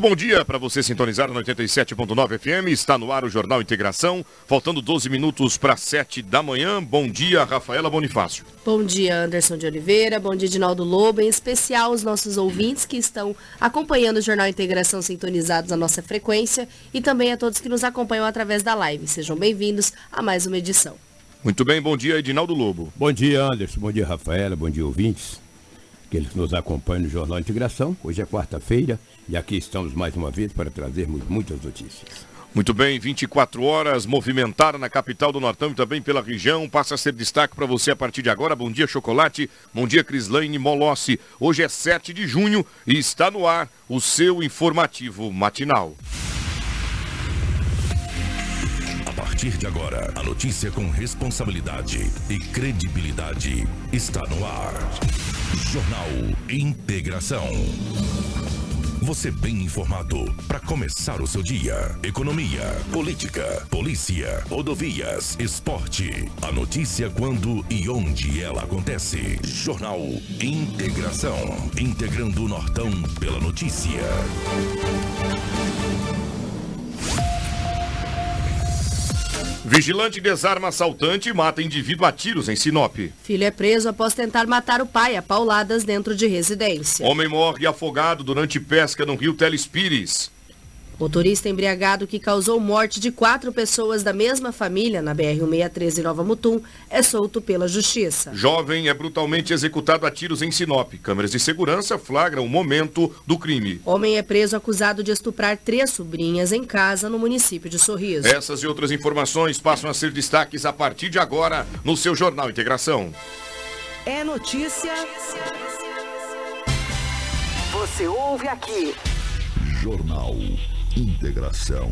Muito bom dia para você sintonizar no 87.9 FM. Está no ar o Jornal Integração. Faltando 12 minutos para 7 da manhã. Bom dia, Rafaela Bonifácio. Bom dia, Anderson de Oliveira. Bom dia, Dinaldo Lobo. Em especial os nossos ouvintes que estão acompanhando o Jornal Integração sintonizados na nossa frequência e também a todos que nos acompanham através da live. Sejam bem-vindos a mais uma edição. Muito bem, bom dia, Edinaldo Lobo. Bom dia, Anderson. Bom dia, Rafaela. Bom dia, ouvintes. Que eles nos acompanham no Jornal Integração. Hoje é quarta-feira e aqui estamos mais uma vez para trazermos muitas notícias. Muito bem, 24 horas, movimentada na capital do Nortão e também pela região. Passa a ser destaque para você a partir de agora. Bom dia, Chocolate. Bom dia, Crislaine Molossi. Hoje é 7 de junho e está no ar o seu informativo matinal. A partir de agora, a notícia com responsabilidade e credibilidade está no ar. Jornal Integração. Você bem informado para começar o seu dia. Economia, política, polícia, rodovias, esporte. A notícia quando e onde ela acontece. Jornal Integração. Integrando o Nortão pela notícia. Vigilante desarma assaltante e mata indivíduo a tiros em Sinop. Filho é preso após tentar matar o pai a pauladas dentro de residência. Homem morre afogado durante pesca no rio Telespires. Motorista embriagado que causou morte de quatro pessoas da mesma família na BR-163 Nova Mutum é solto pela justiça. Jovem é brutalmente executado a tiros em Sinop. Câmeras de segurança flagram o momento do crime. Homem é preso acusado de estuprar três sobrinhas em casa no município de Sorriso. Essas e outras informações passam a ser destaques a partir de agora no seu Jornal Integração. É notícia. Você ouve aqui. Jornal Integração.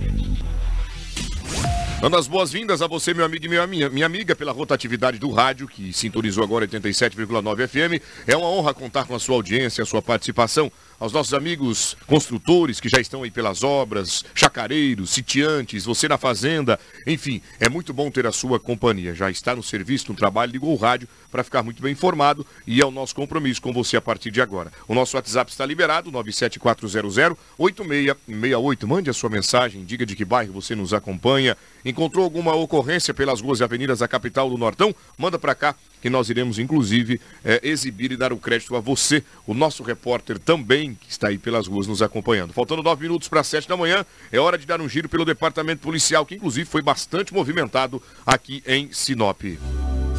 Dando as boas-vindas a você, meu amigo e minha, minha, amiga, pela rotatividade do rádio, que sintonizou agora 87,9 FM. É uma honra contar com a sua audiência, a sua participação aos nossos amigos construtores que já estão aí pelas obras, chacareiros, sitiantes, você na fazenda, enfim, é muito bom ter a sua companhia. Já está no serviço, no trabalho, ligou o rádio para ficar muito bem informado e é o nosso compromisso com você a partir de agora. O nosso WhatsApp está liberado, 97400-8668. Mande a sua mensagem, diga de que bairro você nos acompanha. Encontrou alguma ocorrência pelas ruas e avenidas da capital do Nortão? Manda para cá que nós iremos, inclusive, é, exibir e dar o crédito a você, o nosso repórter também, que está aí pelas ruas nos acompanhando. Faltando nove minutos para sete da manhã, é hora de dar um giro pelo departamento policial, que inclusive foi bastante movimentado aqui em Sinop.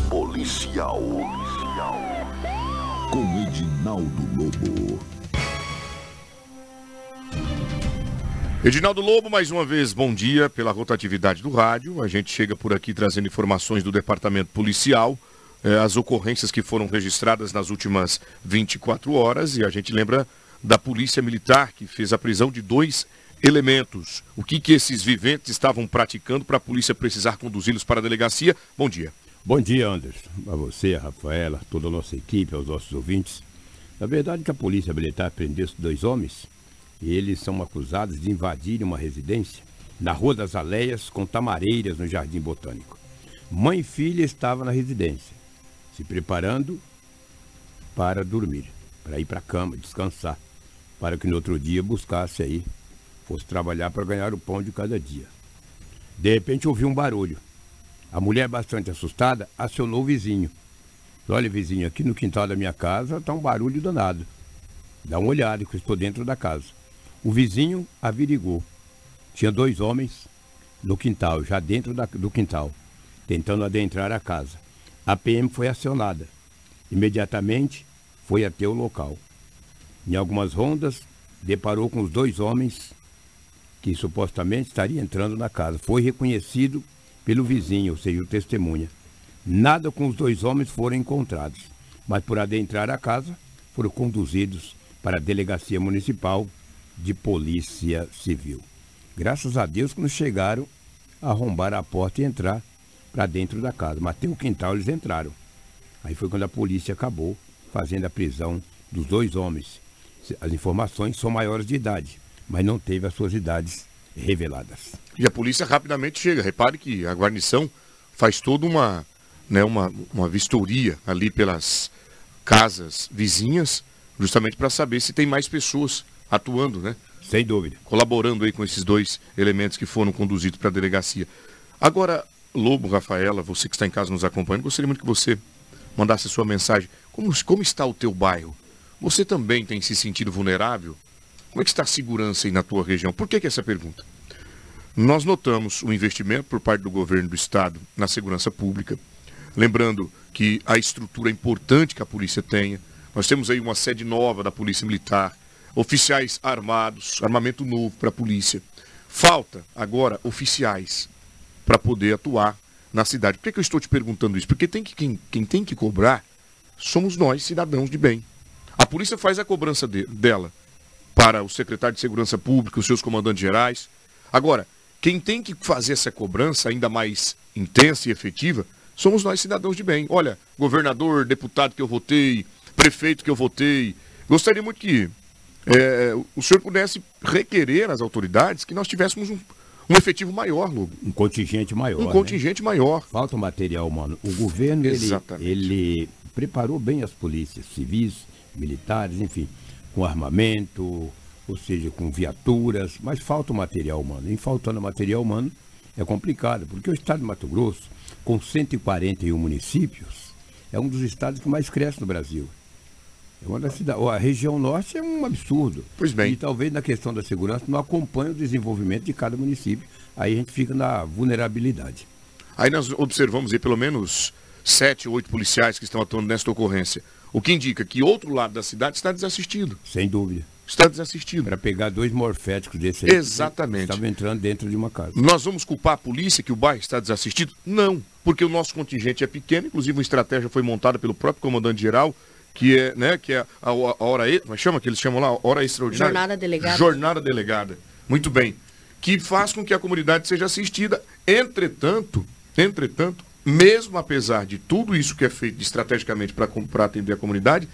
Policial. Policial. Com Edinaldo Lobo. Edinaldo Lobo, mais uma vez, bom dia pela rotatividade do rádio. A gente chega por aqui trazendo informações do departamento policial, eh, as ocorrências que foram registradas nas últimas 24 horas e a gente lembra da Polícia Militar que fez a prisão de dois elementos. O que, que esses viventes estavam praticando para a polícia precisar conduzi-los para a delegacia? Bom dia. Bom dia, Anderson. A você, a Rafaela, toda a nossa equipe, aos nossos ouvintes. Na verdade, que a Polícia Militar prendeu esses dois homens eles são acusados de invadir uma residência na Rua das Aleias com tamareiras no Jardim Botânico. Mãe e filha estavam na residência, se preparando para dormir, para ir para a cama, descansar, para que no outro dia buscasse aí, fosse trabalhar para ganhar o pão de cada dia. De repente ouviu um barulho. A mulher, bastante assustada, acionou o vizinho. Olha, vizinho, aqui no quintal da minha casa está um barulho danado. Dá uma olhada que eu estou dentro da casa. O vizinho averigou. Tinha dois homens no quintal, já dentro da, do quintal, tentando adentrar a casa. A PM foi acionada. Imediatamente foi até o local. Em algumas rondas, deparou com os dois homens que supostamente estariam entrando na casa. Foi reconhecido pelo vizinho, ou seja, o testemunha. Nada com os dois homens foram encontrados, mas por adentrar a casa, foram conduzidos para a Delegacia Municipal de Polícia Civil. Graças a Deus, quando chegaram, arrombaram a porta e entrar para dentro da casa. Mas tem o quintal, eles entraram. Aí foi quando a polícia acabou fazendo a prisão dos dois homens. As informações são maiores de idade, mas não teve as suas idades reveladas. E a polícia rapidamente chega. Repare que a guarnição faz toda uma, né, uma, uma vistoria ali pelas casas vizinhas, justamente para saber se tem mais pessoas atuando, né? Sem dúvida. Colaborando aí com esses dois elementos que foram conduzidos para a delegacia. Agora, Lobo, Rafaela, você que está em casa nos acompanhando, gostaria muito que você mandasse a sua mensagem. Como, como está o teu bairro? Você também tem se sentido vulnerável? Como é que está a segurança aí na tua região? Por que, que essa pergunta? Nós notamos o investimento por parte do governo do estado na segurança pública. Lembrando que a estrutura é importante que a polícia tenha. Nós temos aí uma sede nova da Polícia Militar, oficiais armados, armamento novo para a polícia. Falta agora oficiais para poder atuar na cidade. Por que, que, eu estou te perguntando isso? Porque tem que, quem, quem, tem que cobrar somos nós, cidadãos de bem. A polícia faz a cobrança de, dela para o secretário de Segurança Pública, os seus comandantes gerais. Agora, quem tem que fazer essa cobrança ainda mais intensa e efetiva somos nós, cidadãos de bem. Olha, governador, deputado que eu votei, prefeito que eu votei. Gostaria muito que é, o senhor pudesse requerer às autoridades que nós tivéssemos um, um efetivo maior, Lobo. Um contingente maior. Um né? contingente maior. Falta material humano. O governo, ele, ele preparou bem as polícias civis, militares, enfim, com armamento, ou seja, com viaturas, mas falta o material humano. E faltando material humano é complicado, porque o estado de Mato Grosso, com 141 municípios, é um dos estados que mais cresce no Brasil. É uma das cidades. A região norte é um absurdo. Pois bem. E talvez na questão da segurança não acompanhe o desenvolvimento de cada município. Aí a gente fica na vulnerabilidade. Aí nós observamos aí pelo menos sete, oito policiais que estão atuando nesta ocorrência. O que indica que outro lado da cidade está desassistido. Sem dúvida. Está desassistido. Para pegar dois morféticos desse aí. Exatamente. Estava entrando dentro de uma casa. Nós vamos culpar a polícia que o bairro está desassistido? Não, porque o nosso contingente é pequeno, inclusive uma estratégia foi montada pelo próprio comandante-geral, que é, né, que é a, a hora, mas chama que eles chamam lá, hora extraordinária. Jornada delegada. Jornada delegada. Muito bem. Que faz com que a comunidade seja assistida. Entretanto, entretanto, mesmo apesar de tudo isso que é feito estrategicamente para atender a comunidade,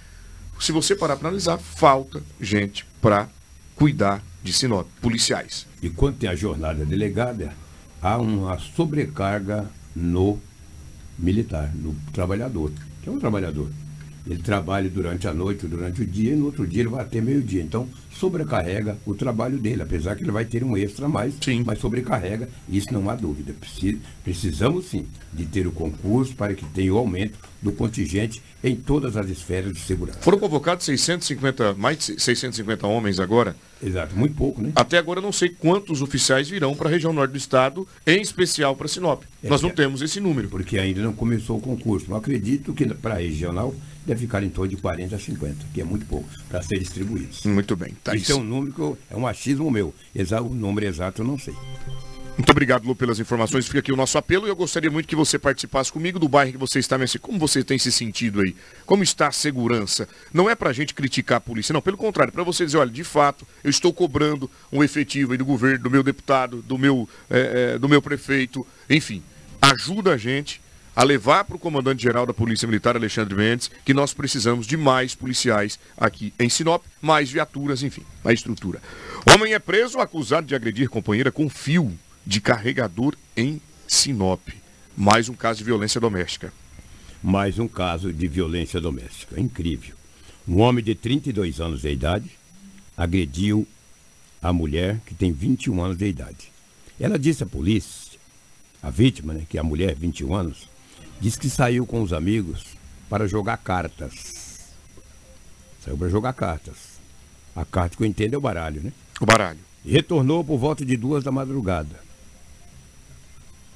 se você parar para analisar, falta gente para cuidar de Sinop, policiais. E quando tem a jornada delegada, há uma sobrecarga no militar, no trabalhador, que é um trabalhador. Ele trabalha durante a noite, durante o dia, e no outro dia ele vai até meio-dia. Então, sobrecarrega o trabalho dele, apesar que ele vai ter um extra a mais, sim. mas sobrecarrega, isso não há dúvida. Precisamos sim de ter o concurso para que tenha o aumento do contingente em todas as esferas de segurança. Foram convocados 650, mais de 650 homens agora. Exato, muito pouco, né? Até agora não sei quantos oficiais virão para a região norte do estado, em especial para Sinop. É, Nós não é, temos esse número. Porque ainda não começou o concurso. Não acredito que para a regional deve ficar em torno de 40 a 50, que é muito pouco, para ser distribuídos. Muito bem. Tá isso, é um número que eu, é um achismo meu. o número exato eu não sei. Muito obrigado, Lu, pelas informações. Fica aqui o nosso apelo e eu gostaria muito que você participasse comigo do bairro que você está nesse. Como você tem se sentido aí? Como está a segurança? Não é para a gente criticar a polícia, não. Pelo contrário, para você dizer, olha, de fato, eu estou cobrando um efetivo aí do governo, do meu deputado, do meu, é, é, do meu prefeito, enfim. Ajuda a gente a levar para o comandante-geral da Polícia Militar, Alexandre Mendes, que nós precisamos de mais policiais aqui em Sinop, mais viaturas, enfim, a estrutura. Homem é preso acusado de agredir companheira com fio de carregador em Sinop. Mais um caso de violência doméstica. Mais um caso de violência doméstica. Incrível. Um homem de 32 anos de idade agrediu a mulher que tem 21 anos de idade. Ela disse à polícia, a vítima, né, que é a mulher, 21 anos, Diz que saiu com os amigos para jogar cartas. Saiu para jogar cartas. A carta que eu entendo é o baralho, né? O baralho. E retornou por volta de duas da madrugada.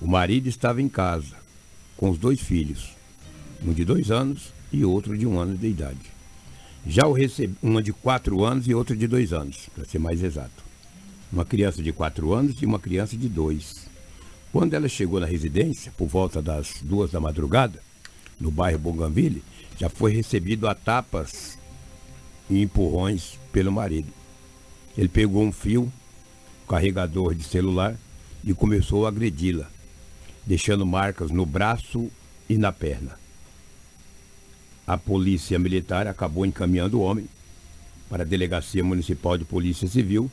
O marido estava em casa com os dois filhos, um de dois anos e outro de um ano de idade. Já o recebi, uma de quatro anos e outra de dois anos, para ser mais exato. Uma criança de quatro anos e uma criança de dois. Quando ela chegou na residência, por volta das duas da madrugada, no bairro Bougainville, já foi recebido a tapas e empurrões pelo marido. Ele pegou um fio, carregador de celular e começou a agredi-la, deixando marcas no braço e na perna. A polícia militar acabou encaminhando o homem para a Delegacia Municipal de Polícia Civil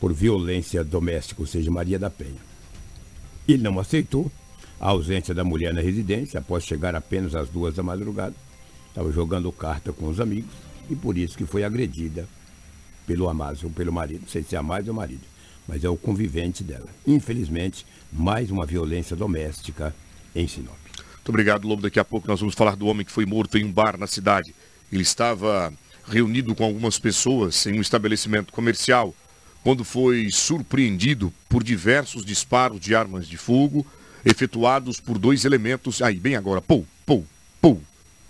por violência doméstica, ou seja, Maria da Penha. Ele não aceitou a ausência da mulher na residência após chegar apenas às duas da madrugada. Estava jogando carta com os amigos e por isso que foi agredida pelo Amásio ou pelo marido. Não sei se é Amásio ou marido, mas é o convivente dela. Infelizmente, mais uma violência doméstica em Sinop. Muito obrigado, Lobo. Daqui a pouco nós vamos falar do homem que foi morto em um bar na cidade. Ele estava reunido com algumas pessoas em um estabelecimento comercial quando foi surpreendido por diversos disparos de armas de fogo efetuados por dois elementos. Aí, bem agora, pou, pou, pou,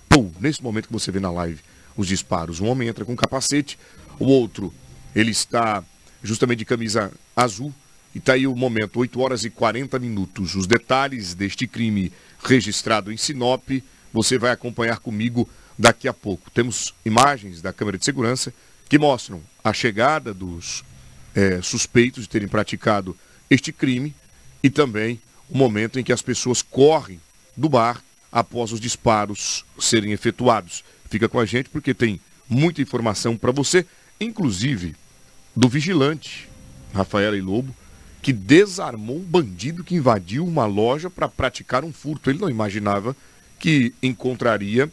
pou. Nesse momento que você vê na live os disparos. Um homem entra com capacete, o outro, ele está justamente de camisa azul. E está aí o momento, 8 horas e 40 minutos. Os detalhes deste crime registrado em Sinop, você vai acompanhar comigo daqui a pouco. Temos imagens da câmera de segurança que mostram a chegada dos é, suspeitos de terem praticado este crime e também o momento em que as pessoas correm do bar após os disparos serem efetuados. Fica com a gente porque tem muita informação para você, inclusive do vigilante Rafaela e Lobo, que desarmou um bandido que invadiu uma loja para praticar um furto. Ele não imaginava que encontraria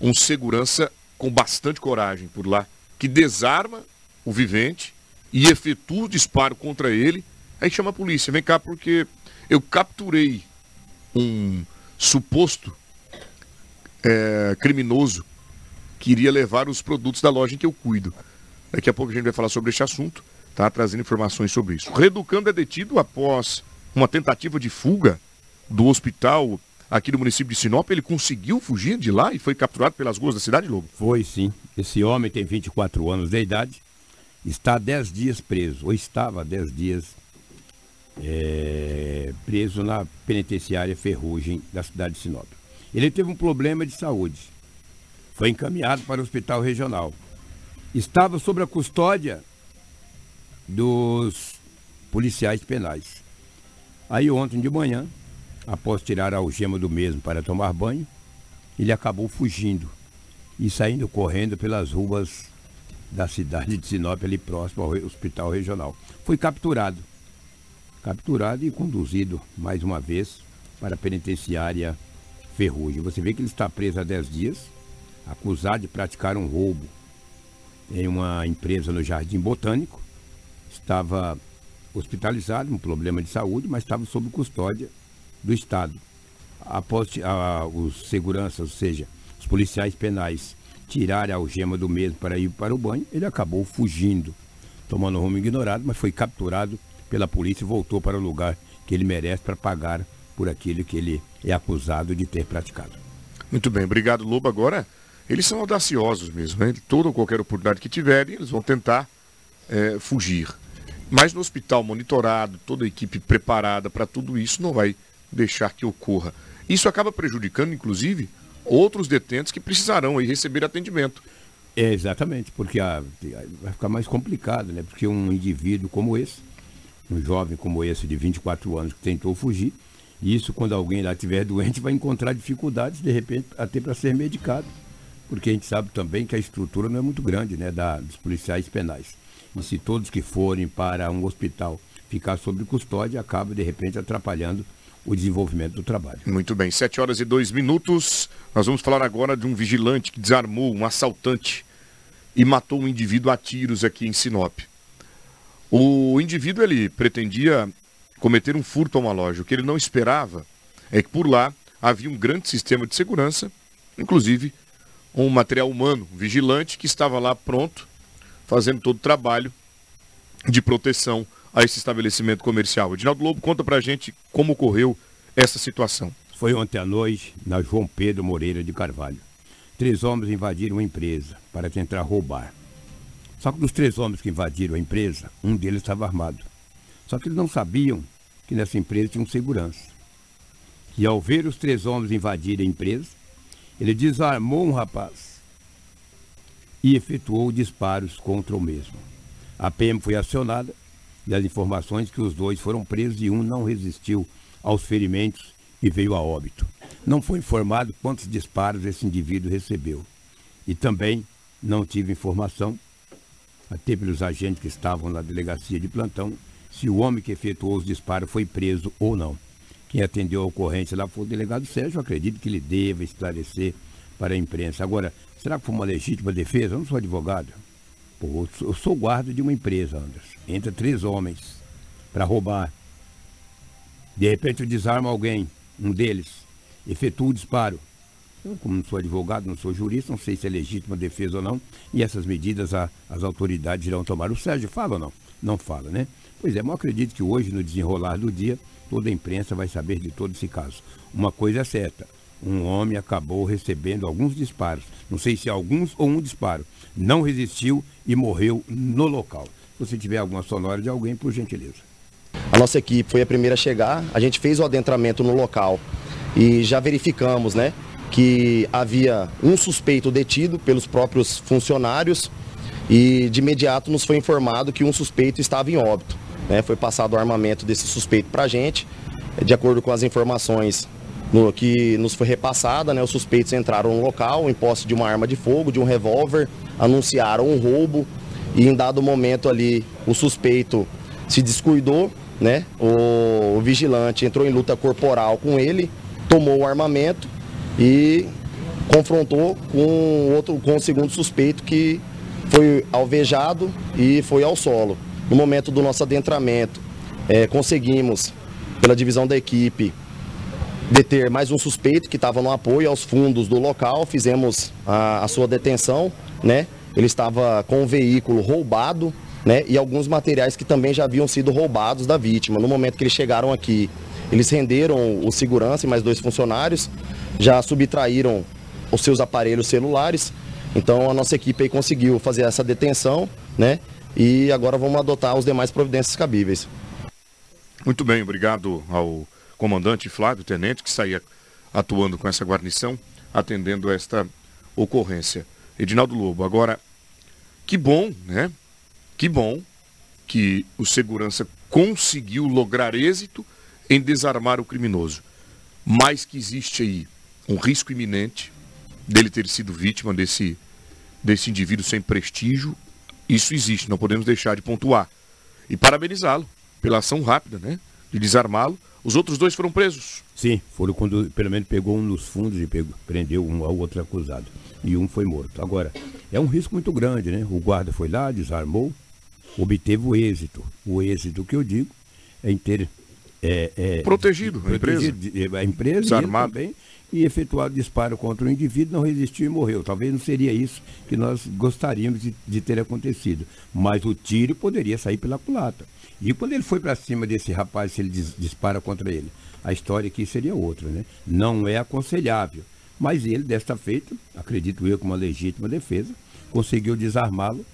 um segurança com bastante coragem por lá, que desarma o vivente e efetua o disparo contra ele. Aí chama a polícia, vem cá porque eu capturei um suposto é, criminoso queria levar os produtos da loja em que eu cuido. Daqui a pouco a gente vai falar sobre este assunto, tá? Trazendo informações sobre isso. Reducando é detido após uma tentativa de fuga do hospital aqui do município de Sinop. Ele conseguiu fugir de lá e foi capturado pelas ruas da cidade, Lobo? Foi sim. Esse homem tem 24 anos de idade, está há 10 dias preso, ou estava há 10 dias é, preso na penitenciária Ferrugem da cidade de Sinop. Ele teve um problema de saúde foi encaminhado para o hospital regional. Estava sob a custódia dos policiais penais. Aí ontem de manhã, após tirar a algema do mesmo para tomar banho, ele acabou fugindo e saindo correndo pelas ruas da cidade de Sinop, ali próximo ao hospital regional. Foi capturado. Capturado e conduzido mais uma vez para a penitenciária Ferrugem. Você vê que ele está preso há 10 dias acusado de praticar um roubo em uma empresa no Jardim Botânico. Estava hospitalizado, um problema de saúde, mas estava sob custódia do Estado. Após a, os seguranças, ou seja, os policiais penais, tirarem a algema do mesmo para ir para o banho, ele acabou fugindo, tomando rumo ignorado, mas foi capturado pela polícia e voltou para o lugar que ele merece para pagar por aquilo que ele é acusado de ter praticado. Muito bem, obrigado Lobo. Agora eles são audaciosos mesmo, né? Toda ou qualquer oportunidade que tiverem, eles vão tentar é, fugir. Mas no hospital monitorado, toda a equipe preparada para tudo isso não vai deixar que ocorra. Isso acaba prejudicando, inclusive, outros detentos que precisarão aí receber atendimento. É, exatamente, porque a, vai ficar mais complicado, né? Porque um indivíduo como esse, um jovem como esse de 24 anos que tentou fugir, isso quando alguém lá estiver doente vai encontrar dificuldades, de repente, até para ser medicado porque a gente sabe também que a estrutura não é muito grande né, da, dos policiais penais. E se todos que forem para um hospital ficar sob custódia, acaba de repente atrapalhando o desenvolvimento do trabalho. Muito bem, 7 horas e 2 minutos. Nós vamos falar agora de um vigilante que desarmou um assaltante e matou um indivíduo a tiros aqui em Sinop. O indivíduo ele pretendia cometer um furto a uma loja. O que ele não esperava é que por lá havia um grande sistema de segurança, inclusive um material humano, um vigilante, que estava lá pronto, fazendo todo o trabalho de proteção a esse estabelecimento comercial. Edinaldo Lobo, conta pra gente como ocorreu essa situação. Foi ontem à noite, na João Pedro Moreira de Carvalho. Três homens invadiram a empresa para tentar roubar. Só que dos três homens que invadiram a empresa, um deles estava armado. Só que eles não sabiam que nessa empresa tinha um segurança. E ao ver os três homens invadirem a empresa, ele desarmou um rapaz e efetuou disparos contra o mesmo. A PM foi acionada e as informações que os dois foram presos e um não resistiu aos ferimentos e veio a óbito. Não foi informado quantos disparos esse indivíduo recebeu. E também não tive informação, até pelos agentes que estavam na delegacia de plantão, se o homem que efetuou os disparos foi preso ou não. Quem atendeu a ocorrência lá foi o delegado Sérgio, acredito que ele deva esclarecer para a imprensa. Agora, será que foi uma legítima defesa? Eu não sou advogado. Pô, eu sou guarda de uma empresa, Anderson. Entra três homens para roubar. De repente eu desarmo alguém, um deles, efetua o disparo. Eu, como não sou advogado, não sou jurista, não sei se é legítima defesa ou não. E essas medidas a, as autoridades irão tomar. O Sérgio fala ou não? Não fala, né? Pois é, mas eu acredito que hoje, no desenrolar do dia, toda a imprensa vai saber de todo esse caso. Uma coisa é certa, um homem acabou recebendo alguns disparos, não sei se alguns ou um disparo, não resistiu e morreu no local. Se você tiver alguma sonora de alguém, por gentileza. A nossa equipe foi a primeira a chegar, a gente fez o adentramento no local e já verificamos, né, que havia um suspeito detido pelos próprios funcionários e de imediato nos foi informado que um suspeito estava em óbito. Né? Foi passado o armamento desse suspeito para a gente, de acordo com as informações no, que nos foi repassada, né, os suspeitos entraram no local em posse de uma arma de fogo, de um revólver, anunciaram um roubo e em dado momento ali o suspeito se descuidou, né, o, o vigilante entrou em luta corporal com ele, tomou o armamento e confrontou com outro com o segundo suspeito que foi alvejado e foi ao solo. No momento do nosso adentramento, é, conseguimos, pela divisão da equipe, deter mais um suspeito que estava no apoio aos fundos do local, fizemos a, a sua detenção, né? Ele estava com um veículo roubado, né? E alguns materiais que também já haviam sido roubados da vítima. No momento que eles chegaram aqui, eles renderam o segurança e mais dois funcionários, já subtraíram os seus aparelhos celulares. Então a nossa equipe aí conseguiu fazer essa detenção, né? E agora vamos adotar os demais providências cabíveis. Muito bem, obrigado ao comandante Flávio Tenente, que saía atuando com essa guarnição, atendendo esta ocorrência. Edinaldo Lobo, agora, que bom, né? Que bom que o segurança conseguiu lograr êxito em desarmar o criminoso. Mas que existe aí um risco iminente dele ter sido vítima desse, desse indivíduo sem prestígio. Isso existe, não podemos deixar de pontuar. E parabenizá-lo pela ação rápida, né? De desarmá-lo os outros dois foram presos? Sim, foram quando pelo menos pegou um nos fundos e pegou, prendeu um ao outro acusado. E um foi morto. Agora, é um risco muito grande, né? O guarda foi lá, desarmou, obteve o êxito. O êxito que eu digo é em ter. É, é, protegido, a empresa. A empresa desarmado. também e efetuado disparo contra o indivíduo, não resistiu e morreu. Talvez não seria isso que nós gostaríamos de, de ter acontecido. Mas o tiro poderia sair pela culata. E quando ele foi para cima desse rapaz, se ele dispara contra ele, a história aqui seria outra, né? Não é aconselhável. Mas ele, desta feita, acredito eu, com uma legítima defesa, conseguiu desarmá-lo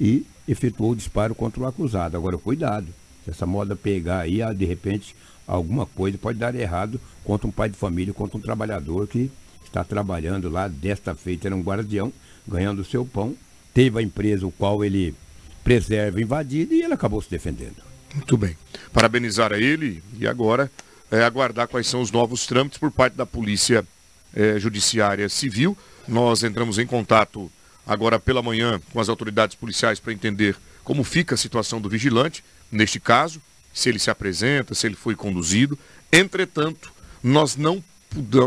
e efetuou o disparo contra o acusado. Agora, cuidado. Se essa moda pegar aí, ah, de repente, alguma coisa pode dar errado contra um pai de família, contra um trabalhador que está trabalhando lá, desta feita era um guardião, ganhando o seu pão, teve a empresa o qual ele preserva invadida e ele acabou se defendendo. Muito bem. Parabenizar a ele e agora é, aguardar quais são os novos trâmites por parte da Polícia é, Judiciária Civil. Nós entramos em contato agora pela manhã com as autoridades policiais para entender como fica a situação do vigilante, neste caso, se ele se apresenta, se ele foi conduzido. Entretanto, nós não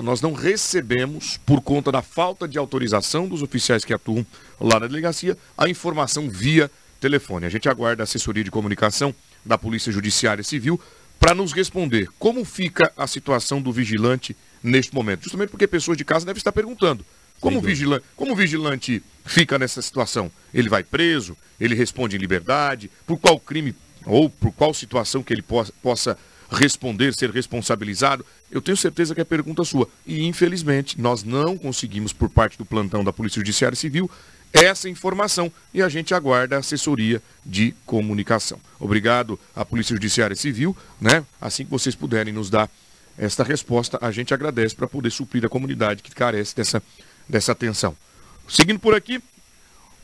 nós não recebemos, por conta da falta de autorização dos oficiais que atuam lá na delegacia, a informação via telefone. A gente aguarda a assessoria de comunicação da Polícia Judiciária Civil para nos responder como fica a situação do vigilante neste momento. Justamente porque pessoas de casa devem estar perguntando. Como, vigilante, como o vigilante fica nessa situação? Ele vai preso? Ele responde em liberdade? Por qual crime ou por qual situação que ele possa, possa responder, ser responsabilizado? Eu tenho certeza que é pergunta sua. E, infelizmente, nós não conseguimos, por parte do plantão da Polícia Judiciária Civil, essa informação e a gente aguarda a assessoria de comunicação. Obrigado à Polícia Judiciária Civil, né? Assim que vocês puderem nos dar esta resposta, a gente agradece para poder suprir a comunidade que carece dessa, dessa atenção. Seguindo por aqui,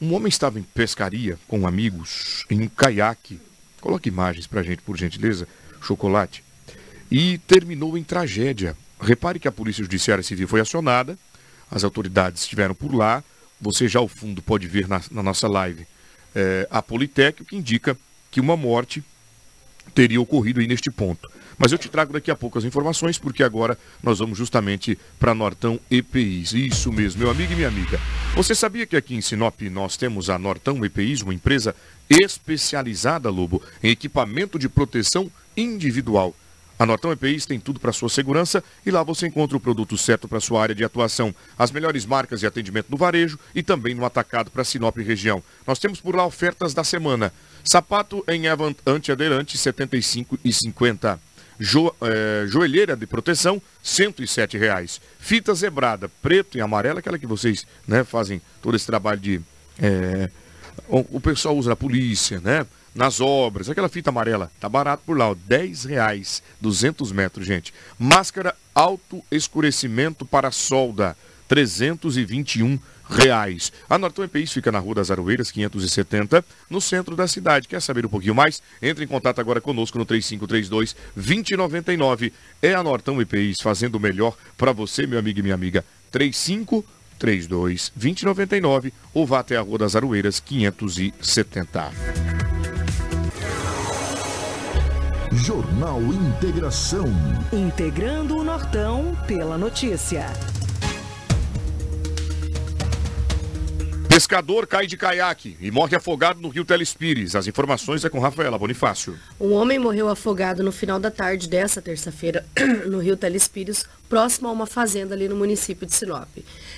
um homem estava em pescaria com amigos em um caiaque. Coloque imagens pra gente, por gentileza. Chocolate. E terminou em tragédia. Repare que a Polícia Judiciária Civil foi acionada, as autoridades estiveram por lá. Você já ao fundo pode ver na, na nossa live é, a Politec, que indica que uma morte teria ocorrido aí neste ponto. Mas eu te trago daqui a pouco as informações, porque agora nós vamos justamente para Nortão EPIs. Isso mesmo, meu amigo e minha amiga. Você sabia que aqui em Sinop nós temos a Nortão EPIs, uma empresa especializada, Lobo, em equipamento de proteção individual. A Nortão EPIs tem tudo para sua segurança e lá você encontra o produto certo para sua área de atuação. As melhores marcas de atendimento no varejo e também no atacado para Sinop região. Nós temos por lá ofertas da semana. Sapato em antiaderente, R$ 75,50. Jo, é, joelheira de proteção, 107 reais. Fita zebrada, preto e amarela, aquela que vocês né, fazem todo esse trabalho de... É, o, o pessoal usa na polícia, né? Nas obras, aquela fita amarela, tá barato por lá, ó, 10 reais, 200 metros, gente. Máscara alto escurecimento para solda, 321 reais. A Norton EPIs fica na Rua das Aroeiras, 570, no centro da cidade. Quer saber um pouquinho mais? Entre em contato agora conosco no 3532 2099. É a Norton EPIs fazendo o melhor para você, meu amigo e minha amiga. 3532 2099 ou vá até a Rua das Aroeiras, 570. Jornal Integração. Integrando o Nortão pela notícia. Pescador cai de caiaque e morre afogado no rio Telespires. As informações é com Rafaela Bonifácio. Um homem morreu afogado no final da tarde dessa terça-feira no rio Telespires, próximo a uma fazenda ali no município de Sinop.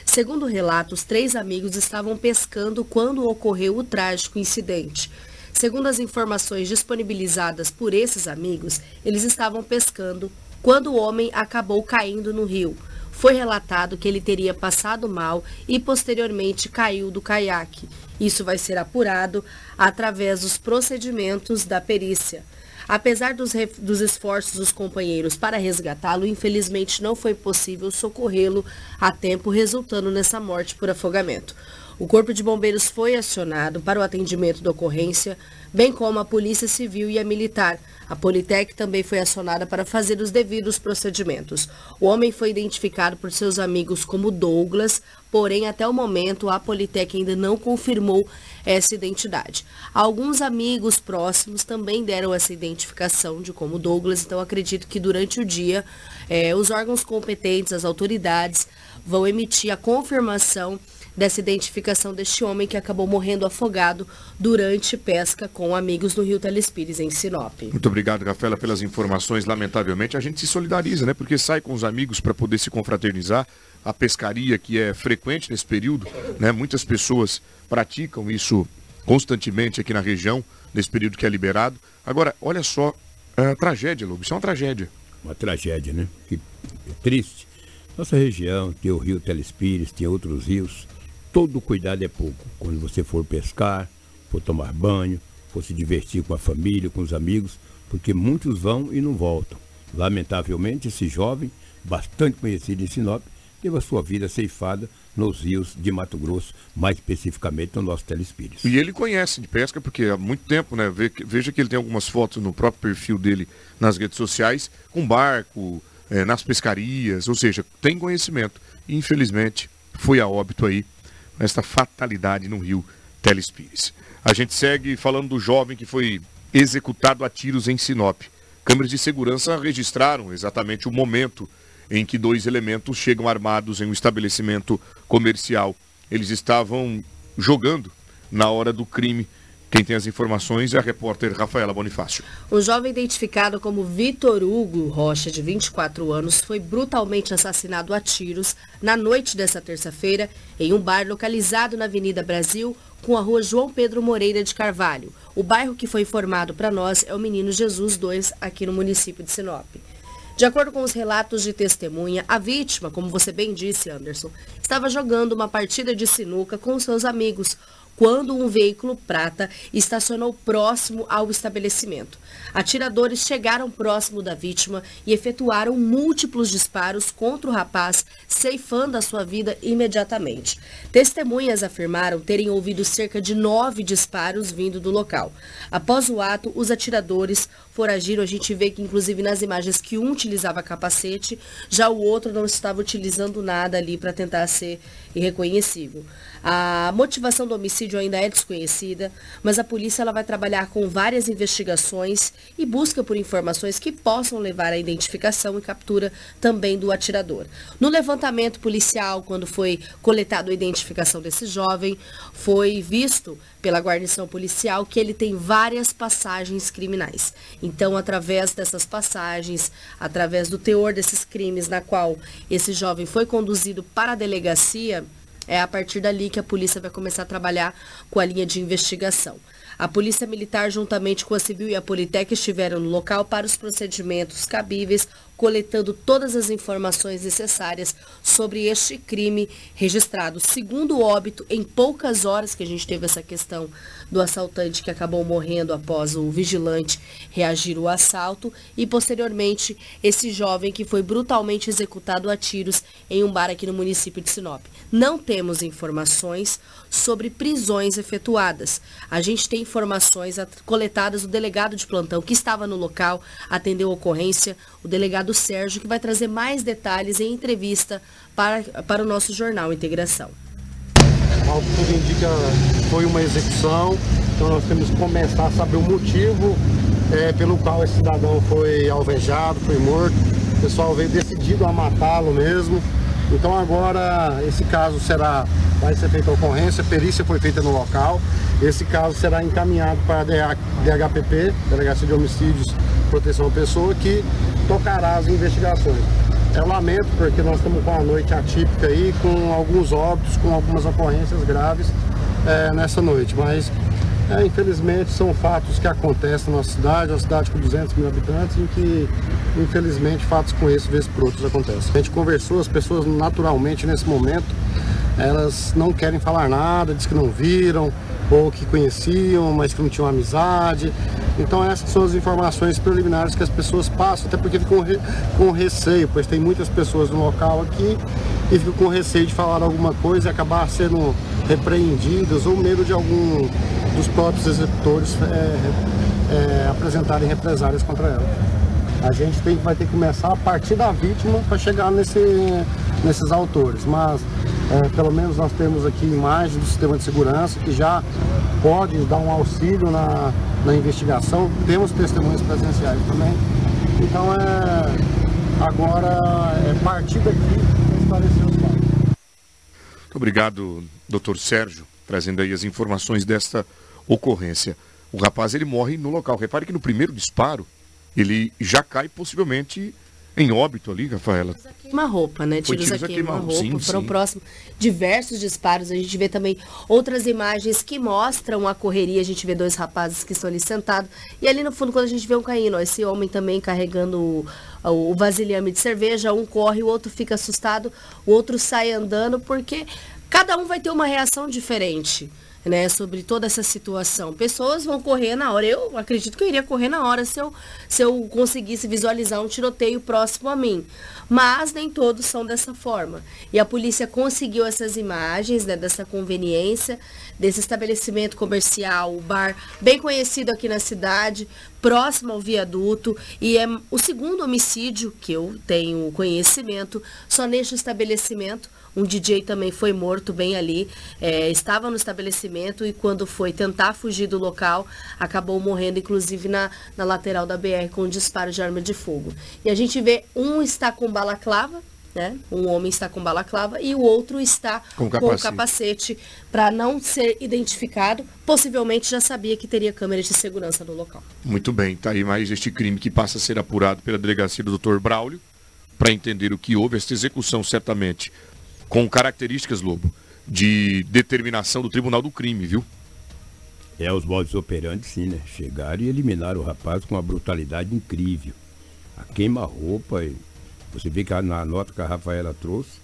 Segundo relatos, três amigos estavam pescando quando ocorreu o trágico incidente. Segundo as informações disponibilizadas por esses amigos, eles estavam pescando quando o homem acabou caindo no rio. Foi relatado que ele teria passado mal e posteriormente caiu do caiaque. Isso vai ser apurado através dos procedimentos da perícia. Apesar dos, dos, esforços dos companheiros para resgatá-lo, infelizmente não foi possível socorrê-lo a tempo, resultando nessa morte por afogamento. O Corpo de Bombeiros foi acionado para o atendimento da ocorrência, bem como a Polícia Civil e a Militar. A Politec também foi acionada para fazer os devidos procedimentos. O homem foi identificado por seus amigos como Douglas, porém até o momento a Politec ainda não confirmou essa identidade. Alguns amigos próximos também deram essa identificação de como Douglas, então acredito que durante o dia eh, os órgãos competentes, as autoridades, vão emitir a confirmação dessa identificação deste homem que acabou morrendo afogado durante pesca com amigos no Rio Telespires, em Sinop. Muito obrigado, Rafaela, pelas informações. Lamentavelmente, a gente se solidariza, né? Porque sai com os amigos para poder se confraternizar. A pescaria que é frequente nesse período, né? Muitas pessoas praticam isso constantemente aqui na região, nesse período que é liberado. Agora, olha só, a tragédia, Lobo, isso é uma tragédia. Uma tragédia, né? Que triste. Nossa região tem o rio Telespires, tem outros rios todo cuidado é pouco. Quando você for pescar, for tomar banho, for se divertir com a família, com os amigos, porque muitos vão e não voltam. Lamentavelmente, esse jovem, bastante conhecido em Sinop, teve a sua vida ceifada nos rios de Mato Grosso, mais especificamente no nosso Telespírito. E ele conhece de pesca, porque há muito tempo, né? Veja que ele tem algumas fotos no próprio perfil dele nas redes sociais, com barco, é, nas pescarias, ou seja, tem conhecimento. E, infelizmente, foi a óbito aí esta fatalidade no rio Telespires. A gente segue falando do jovem que foi executado a tiros em Sinop. Câmeras de segurança registraram exatamente o momento em que dois elementos chegam armados em um estabelecimento comercial. Eles estavam jogando na hora do crime quem tem as informações é a repórter Rafaela Bonifácio. O jovem identificado como Vitor Hugo Rocha, de 24 anos, foi brutalmente assassinado a tiros na noite dessa terça-feira em um bar localizado na Avenida Brasil, com a rua João Pedro Moreira de Carvalho. O bairro que foi informado para nós é o Menino Jesus 2, aqui no município de Sinop. De acordo com os relatos de testemunha, a vítima, como você bem disse, Anderson, estava jogando uma partida de sinuca com seus amigos, quando um veículo prata estacionou próximo ao estabelecimento. Atiradores chegaram próximo da vítima e efetuaram múltiplos disparos contra o rapaz, ceifando a sua vida imediatamente. Testemunhas afirmaram terem ouvido cerca de nove disparos vindo do local. Após o ato, os atiradores foragiram. A gente vê que, inclusive, nas imagens que um utilizava capacete, já o outro não estava utilizando nada ali para tentar ser irreconhecível. A motivação do homicídio ainda é desconhecida, mas a polícia ela vai trabalhar com várias investigações e busca por informações que possam levar à identificação e captura também do atirador. No levantamento policial, quando foi coletado a identificação desse jovem, foi visto pela guarnição policial que ele tem várias passagens criminais. Então, através dessas passagens, através do teor desses crimes na qual esse jovem foi conduzido para a delegacia, é a partir dali que a polícia vai começar a trabalhar com a linha de investigação. A Polícia Militar, juntamente com a Civil e a Politec, estiveram no local para os procedimentos cabíveis, coletando todas as informações necessárias sobre este crime registrado. Segundo óbito, em poucas horas que a gente teve essa questão do assaltante que acabou morrendo após o vigilante reagir ao assalto e posteriormente esse jovem que foi brutalmente executado a tiros em um bar aqui no município de Sinop. Não temos informações sobre prisões efetuadas. A gente tem informações coletadas do delegado de plantão que estava no local, atendeu a ocorrência, o delegado Sérgio, que vai trazer mais detalhes em entrevista para, para o nosso jornal Integração. Ao que tudo indica, foi uma execução, então nós temos que começar a saber o motivo é, pelo qual esse cidadão foi alvejado, foi morto. O pessoal veio decidido a matá-lo mesmo. Então agora esse caso será, vai ser feita a ocorrência, perícia foi feita no local. Esse caso será encaminhado para a DHPP, Delegacia de Homicídios e Proteção à Pessoa, que tocará as investigações. Eu lamento porque nós estamos com uma noite atípica aí, com alguns óbitos, com algumas ocorrências graves é, nessa noite, mas é, infelizmente são fatos que acontecem na cidade, uma cidade com 200 mil habitantes, em que infelizmente fatos com esse, vez por outros, acontecem. A gente conversou, as pessoas naturalmente nesse momento, elas não querem falar nada, diz que não viram, ou que conheciam, mas que não tinham amizade. Então essas são as informações preliminares que as pessoas passam, até porque ficam com receio, pois tem muitas pessoas no local aqui e ficam com receio de falar alguma coisa e acabar sendo repreendidas ou medo de algum dos próprios executores é, é, apresentarem represálias contra ela. A gente tem, vai ter que começar a partir da vítima para chegar nesse, nesses autores, mas é, pelo menos nós temos aqui imagens do sistema de segurança que já pode dar um auxílio na, na investigação. Temos testemunhas presenciais também. Então é agora é partir daqui para esclarecer os fatos. Muito obrigado, doutor Sérgio, trazendo aí as informações desta ocorrência. O rapaz ele morre no local. Repare que no primeiro disparo ele já cai possivelmente em óbito ali, Rafaela. Queima-roupa, né? Tiros, tiros a queima-roupa. Foram próximos. Diversos disparos. A gente vê também outras imagens que mostram a correria. A gente vê dois rapazes que estão ali sentados. E ali no fundo, quando a gente vê um caindo, ó, esse homem também carregando o, o vasilhame de cerveja. Um corre, o outro fica assustado, o outro sai andando, porque cada um vai ter uma reação diferente né, sobre toda essa situação. Pessoas vão correr na hora. Eu acredito que eu iria correr na hora se eu, se eu conseguisse visualizar um tiroteio próximo a mim. Mas nem todos são dessa forma. E a polícia conseguiu essas imagens né, dessa conveniência, desse estabelecimento comercial, o bar bem conhecido aqui na cidade, próximo ao viaduto. E é o segundo homicídio que eu tenho conhecimento só neste estabelecimento um DJ também foi morto bem ali, é, estava no estabelecimento e quando foi tentar fugir do local, acabou morrendo, inclusive na, na lateral da BR, com um disparo de arma de fogo. E a gente vê, um está com balaclava, né? Um homem está com balaclava e o outro está com, capacete. capacete para não ser identificado. Possivelmente já sabia que teria câmeras de segurança no local. Muito bem, tá aí mais este crime que passa a ser apurado pela delegacia do Dr. Braulio para entender o que houve. Esta execução certamente com características, Lobo, de determinação do Tribunal do Crime, viu? É, os modos operantes sim, né? Chegaram e eliminaram o rapaz com uma brutalidade incrível. A queima-roupa, você vê que na nota que a Rafaela trouxe,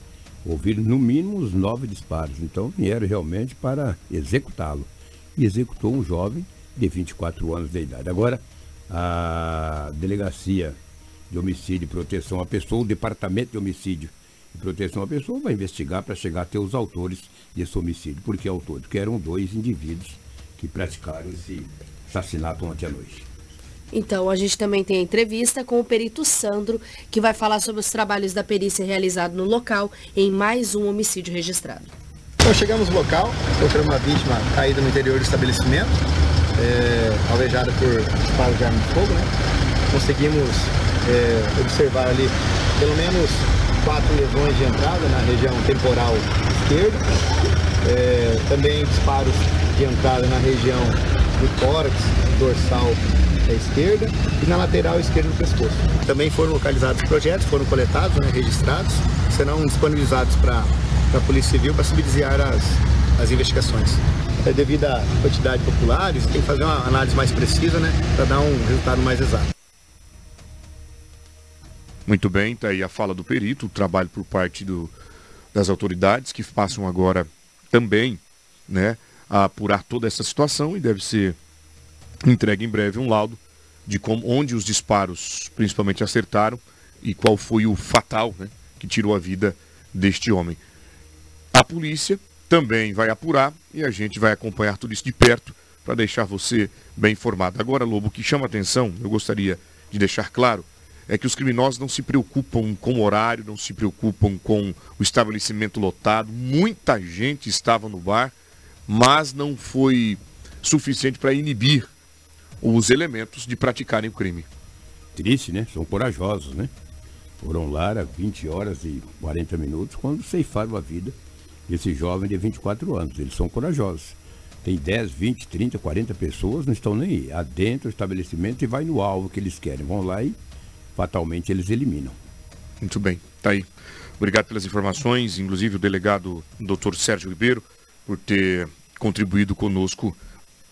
ouviram no mínimo os nove disparos. Então vieram realmente para executá-lo. E executou um jovem de 24 anos de idade. Agora, a delegacia de homicídio e proteção à pessoa, o departamento de homicídio e proteção à pessoa vai investigar para chegar até os autores desse homicídio. Por que autores? Porque eram dois indivíduos que praticaram esse assassinato ontem à noite. Então, a gente também tem a entrevista com o perito Sandro, que vai falar sobre os trabalhos da perícia realizado no local em mais um homicídio registrado. Então, chegamos no local, encontramos uma vítima caída no interior do estabelecimento, é, alvejada por disparos de arma de fogo, né? Conseguimos é, observar ali pelo menos quatro lesões de entrada na região temporal esquerda, é, também disparos de entrada na região do tórax, dorsal à esquerda e na lateral esquerda do pescoço. Também foram localizados projetos, foram coletados, né, registrados, serão disponibilizados para a Polícia Civil para subsidiar as, as investigações. É, devido à quantidade de populares, tem que fazer uma análise mais precisa né, para dar um resultado mais exato. Muito bem, está aí a fala do perito, o trabalho por parte do, das autoridades que passam agora também né, a apurar toda essa situação e deve ser entregue em breve um laudo de como, onde os disparos principalmente acertaram e qual foi o fatal né, que tirou a vida deste homem. A polícia também vai apurar e a gente vai acompanhar tudo isso de perto para deixar você bem informado. Agora, Lobo, o que chama atenção, eu gostaria de deixar claro, é que os criminosos não se preocupam com o horário, não se preocupam com o estabelecimento lotado. Muita gente estava no bar, mas não foi suficiente para inibir os elementos de praticarem o crime. Triste, né? São corajosos, né? Foram lá às 20 horas e 40 minutos quando ceifaram a vida desse jovem de 24 anos. Eles são corajosos. Tem 10, 20, 30, 40 pessoas, não estão nem aí. Adentro do estabelecimento e vai no alvo que eles querem. Vão lá e fatalmente eles eliminam. Muito bem, tá aí. Obrigado pelas informações, inclusive o delegado Dr. Sérgio Ribeiro, por ter contribuído conosco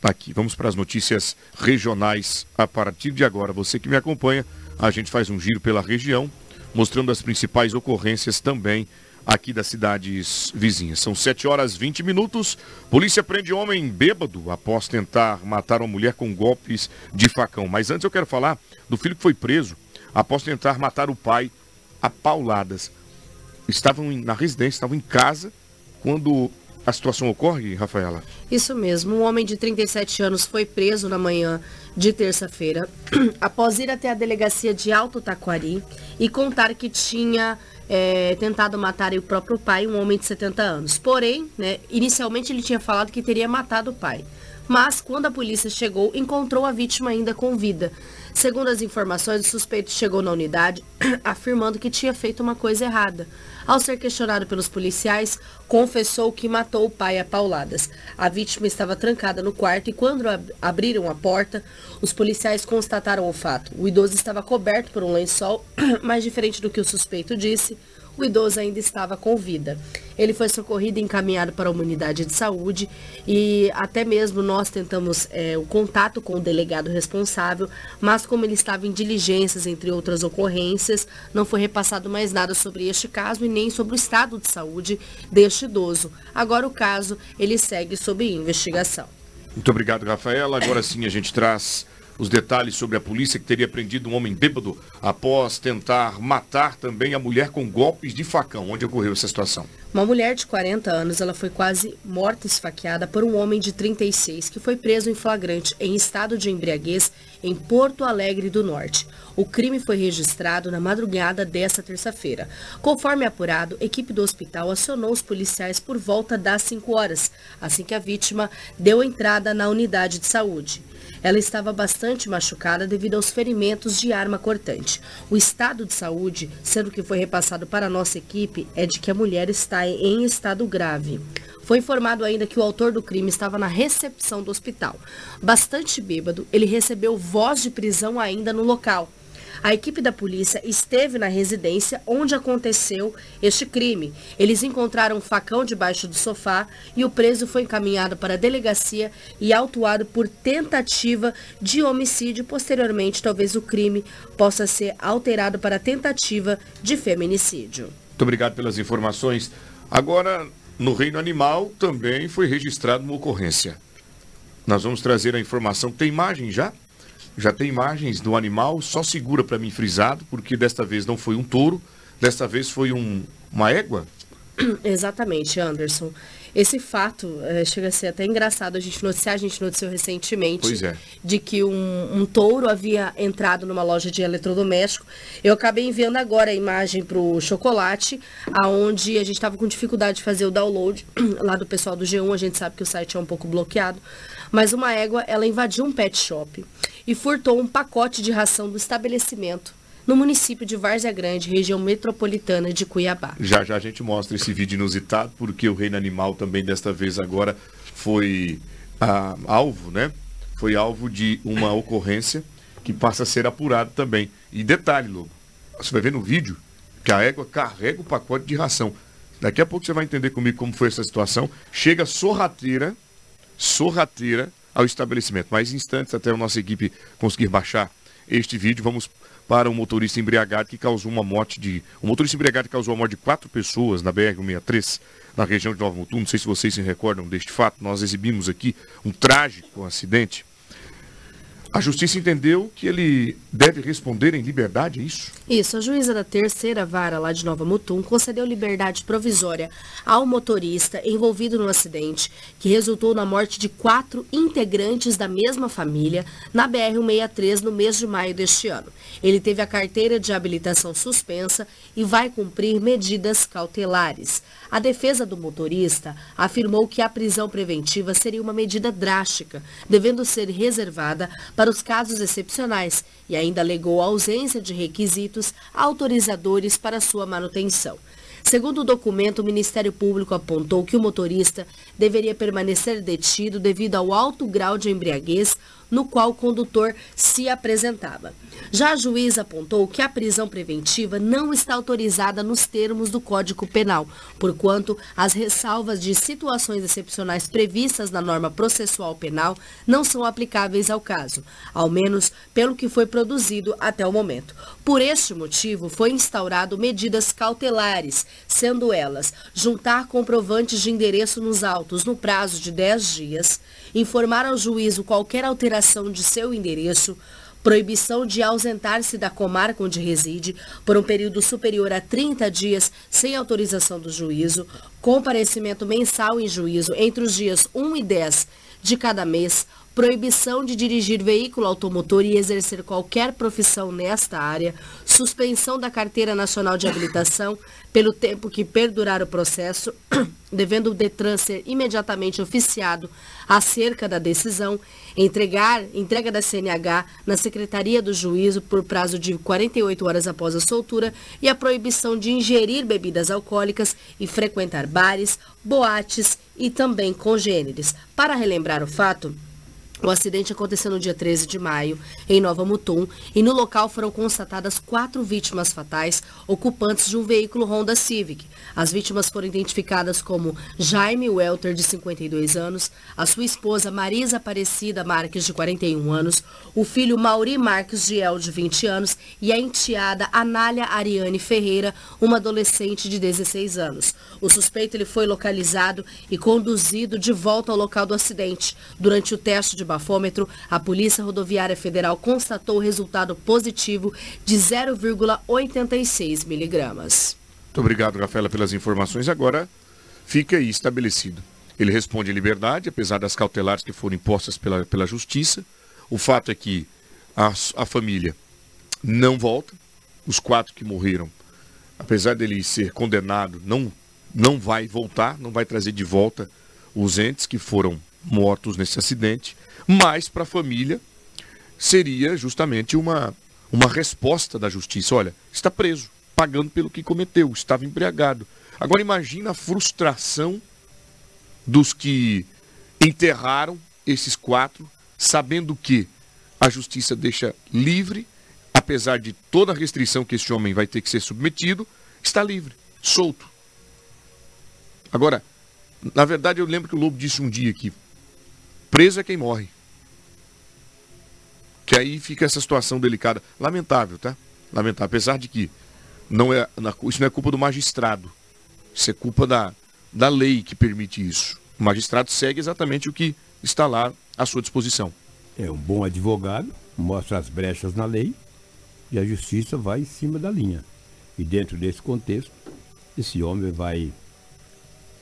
aqui. Vamos para as notícias regionais a partir de agora. Você que me acompanha, a gente faz um giro pela região, mostrando as principais ocorrências também aqui das cidades vizinhas. São 7 horas 20 minutos. Polícia prende homem bêbado após tentar matar uma mulher com golpes de facão. Mas antes eu quero falar do filho que foi preso após tentar matar o pai a pauladas. Estavam na residência, estavam em casa quando a situação ocorre, Rafaela? Isso mesmo. Um homem de 37 anos foi preso na manhã de terça-feira após ir até a delegacia de Alto Taquari e contar que tinha é, tentado matar o próprio pai, um homem de 70 anos. Porém, né, inicialmente ele tinha falado que teria matado o pai. Mas, quando a polícia chegou, encontrou a vítima ainda com vida. Segundo as informações, o suspeito chegou na unidade afirmando que tinha feito uma coisa errada. Ao ser questionado pelos policiais, confessou que matou o pai a pauladas. A vítima estava trancada no quarto e quando ab abriram a porta, os policiais constataram o fato. O idoso estava coberto por um lençol, mas diferente do que o suspeito disse, o idoso ainda estava com vida. Ele foi socorrido e encaminhado para uma unidade de saúde e até mesmo nós tentamos é, o contato com o delegado responsável, mas como ele estava em diligências, entre outras ocorrências, não foi repassado mais nada sobre este caso e nem sobre o estado de saúde deste idoso. Agora o caso, ele segue sob investigação. Muito obrigado, Rafaela. Agora sim a gente traz os detalhes sobre a polícia que teria prendido um homem bêbado após tentar matar também a mulher com golpes de facão. Onde ocorreu essa situação? Uma mulher de 40 anos, ela foi quase morta esfaqueada por um homem de 36 que foi preso em flagrante em estado de embriaguez em Porto Alegre do Norte. O crime foi registrado na madrugada desta terça-feira. Conforme apurado, equipe do hospital acionou os policiais por volta das 5 horas, assim que a vítima deu entrada na unidade de saúde. Ela estava bastante machucada devido aos ferimentos de arma cortante. O estado de saúde, sendo que foi repassado para a nossa equipe, é de que a mulher está em estado grave. Foi informado ainda que o autor do crime estava na recepção do hospital. Bastante bêbado, ele recebeu voz de prisão ainda no local. A equipe da polícia esteve na residência onde aconteceu este crime. Eles encontraram um facão debaixo do sofá e o preso foi encaminhado para a delegacia e autuado por tentativa de homicídio. Posteriormente, talvez o crime possa ser alterado para tentativa de feminicídio. Muito obrigado pelas informações. Agora, no reino animal também foi registrada uma ocorrência. Nós vamos trazer a informação. Tem imagem já? Já tem imagens do animal, só segura para mim frisado, porque desta vez não foi um touro, desta vez foi um, uma égua? Exatamente, Anderson. Esse fato é, chega a ser até engraçado a gente noticiar, a gente noticiou recentemente é. de que um, um, touro havia entrado numa loja de eletrodoméstico. Eu acabei enviando agora a imagem para o chocolate, aonde a gente estava com dificuldade de fazer o download lá do pessoal do G1, a gente sabe que o site é um pouco bloqueado. Mas uma égua, ela invadiu um pet shop e furtou um pacote de ração do estabelecimento no município de Várzea Grande, região metropolitana de Cuiabá. Já já a gente mostra esse vídeo inusitado, porque o reino animal também desta vez agora foi ah, alvo, né? Foi alvo de uma ocorrência que passa a ser apurado também. E detalhe, Lobo, você vai ver no vídeo que a égua carrega o pacote de ração. Daqui a pouco você vai entender comigo como foi essa situação. Chega sorrateira, sorrateira ao estabelecimento. Mais instantes até a nossa equipe conseguir baixar este vídeo, vamos para um motorista embriagado que causou uma morte de. Um motorista embriagado causou a morte de quatro pessoas na BR-163, na região de Nova Mutum. Não sei se vocês se recordam deste fato. Nós exibimos aqui um trágico acidente a justiça entendeu que ele deve responder em liberdade, é isso? Isso. A juíza da terceira vara lá de Nova Mutum concedeu liberdade provisória ao motorista envolvido no acidente que resultou na morte de quatro integrantes da mesma família na BR-163 no mês de maio deste ano. Ele teve a carteira de habilitação suspensa e vai cumprir medidas cautelares. A defesa do motorista afirmou que a prisão preventiva seria uma medida drástica, devendo ser reservada para os casos excepcionais, e ainda alegou a ausência de requisitos autorizadores para sua manutenção. Segundo o documento, o Ministério Público apontou que o motorista deveria permanecer detido devido ao alto grau de embriaguez no qual o condutor se apresentava. Já a juíza apontou que a prisão preventiva não está autorizada nos termos do Código Penal, porquanto as ressalvas de situações excepcionais previstas na norma processual penal não são aplicáveis ao caso, ao menos pelo que foi produzido até o momento. Por este motivo, foi instaurado medidas cautelares, sendo elas juntar comprovantes de endereço nos autos no prazo de 10 dias, informar ao juízo qualquer alteração de seu endereço, proibição de ausentar-se da comarca onde reside por um período superior a 30 dias sem autorização do juízo, comparecimento mensal em juízo entre os dias 1 e 10 de cada mês, proibição de dirigir veículo automotor e exercer qualquer profissão nesta área, suspensão da carteira nacional de habilitação pelo tempo que perdurar o processo, devendo o Detran ser imediatamente oficiado acerca da decisão, entregar entrega da CNH na Secretaria do Juízo por prazo de 48 horas após a soltura e a proibição de ingerir bebidas alcoólicas e frequentar bares, boates e também congêneres. Para relembrar o fato, o acidente aconteceu no dia 13 de maio, em Nova Mutum, e no local foram constatadas quatro vítimas fatais, ocupantes de um veículo Honda Civic. As vítimas foram identificadas como Jaime Welter, de 52 anos, a sua esposa Marisa Aparecida Marques, de 41 anos, o filho Mauri Marques Giel, de 20 anos, e a enteada Anália Ariane Ferreira, uma adolescente de 16 anos. O suspeito ele foi localizado e conduzido de volta ao local do acidente. Durante o teste de bafômetro, a Polícia Rodoviária Federal constatou o resultado positivo de 0,86 miligramas. Muito obrigado, Rafaela, pelas informações. Agora fica aí estabelecido. Ele responde em liberdade, apesar das cautelares que foram impostas pela, pela Justiça. O fato é que a, a família não volta. Os quatro que morreram, apesar dele ser condenado, não, não vai voltar, não vai trazer de volta os entes que foram mortos nesse acidente mas para a família seria justamente uma, uma resposta da justiça. Olha, está preso, pagando pelo que cometeu, estava embriagado. Agora imagina a frustração dos que enterraram esses quatro, sabendo que a justiça deixa livre, apesar de toda a restrição que esse homem vai ter que ser submetido, está livre, solto. Agora, na verdade, eu lembro que o Lobo disse um dia que preso é quem morre. Que aí fica essa situação delicada. Lamentável, tá? Lamentável. Apesar de que não é, isso não é culpa do magistrado. Isso é culpa da, da lei que permite isso. O magistrado segue exatamente o que está lá à sua disposição. É um bom advogado, mostra as brechas na lei e a justiça vai em cima da linha. E dentro desse contexto, esse homem vai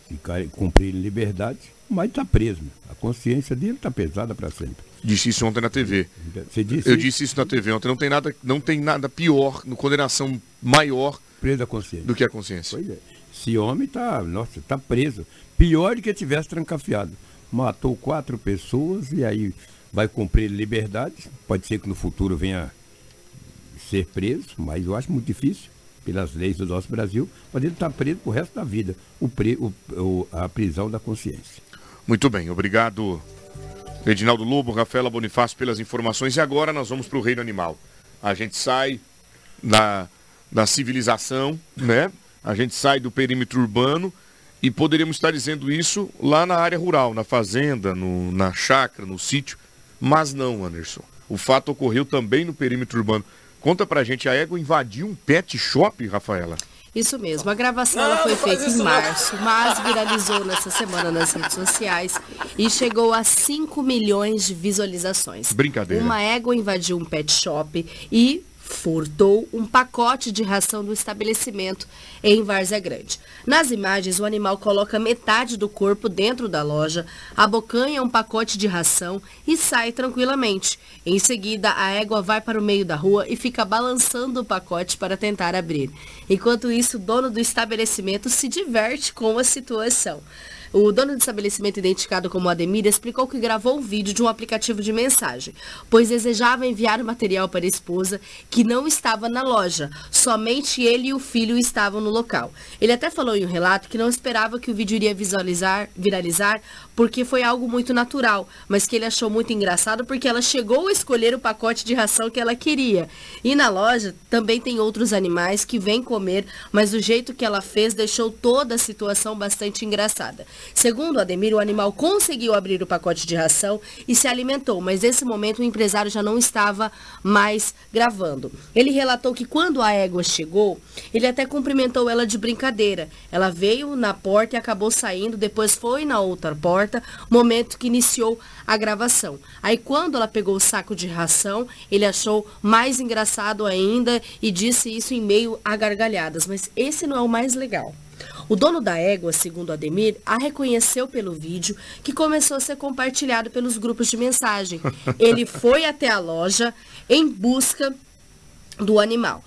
ficar cumprir liberdade, mas está preso. A consciência dele está pesada para sempre. Disse isso ontem na TV. Você disse Eu isso? disse isso na TV ontem. Não tem nada, não tem nada pior, no condenação maior Preso da consciência. do que a consciência. Pois é. Esse homem está, nossa, está preso. Pior do que tivesse trancafiado. Matou quatro pessoas e aí vai cumprir liberdade. Pode ser que no futuro venha ser preso, mas eu acho muito difícil pelas leis do nosso Brasil, mas ele está preso pro resto da vida. O pre, o, o- a prisão da consciência. Muito bem, obrigado, Edinaldo Lobo, Rafaela Bonifácio, pelas informações. E agora nós vamos para o reino animal. A gente sai da, da civilização, né? A gente sai do perímetro urbano e poderíamos estar dizendo isso lá na área rural, na fazenda, no, na chácara, no sítio. Mas não, Anderson. O fato ocorreu também no perímetro urbano. Conta pra gente, a égua invadiu um pet shop, Rafaela? Isso mesmo, a gravação ela foi feita em março, mas viralizou nessa semana nas redes sociais e chegou a 5 milhões de visualizações. Brincadeira. Uma égua invadiu um pet shop e furtou um pacote de ração do estabelecimento em Várzea Grande. Nas imagens, o animal coloca metade do corpo dentro da loja, abocanha um pacote de ração e sai tranquilamente. Em seguida, a égua vai para o meio da rua e fica balançando o pacote para tentar abrir. Enquanto isso, o dono do estabelecimento se diverte com a situação. O dono do estabelecimento, identificado como Ademir, explicou que gravou um vídeo de um aplicativo de mensagem, pois desejava enviar o material para a esposa, que não estava na loja. Somente ele e o filho estavam no local. Ele até falou em um relato que não esperava que o vídeo iria visualizar, viralizar, porque foi algo muito natural, mas que ele achou muito engraçado porque ela chegou a escolher o pacote de ração que ela queria. E na loja também tem outros animais que vêm comer, mas o jeito que ela fez deixou toda a situação bastante engraçada. Segundo Ademir, o animal conseguiu abrir o pacote de ração e se alimentou, mas nesse momento o empresário já não estava mais gravando. Ele relatou que quando a égua chegou, ele até cumprimentou ela de brincadeira. Ela veio na porta e acabou saindo, depois foi na outra porta, momento que iniciou a gravação. Aí quando ela pegou o saco de ração, ele achou mais engraçado ainda e disse isso em meio a gargalhadas, mas esse não é o mais legal. O dono da égua, segundo Ademir, a reconheceu pelo vídeo que começou a ser compartilhado pelos grupos de mensagem. Ele foi até a loja em busca do animal.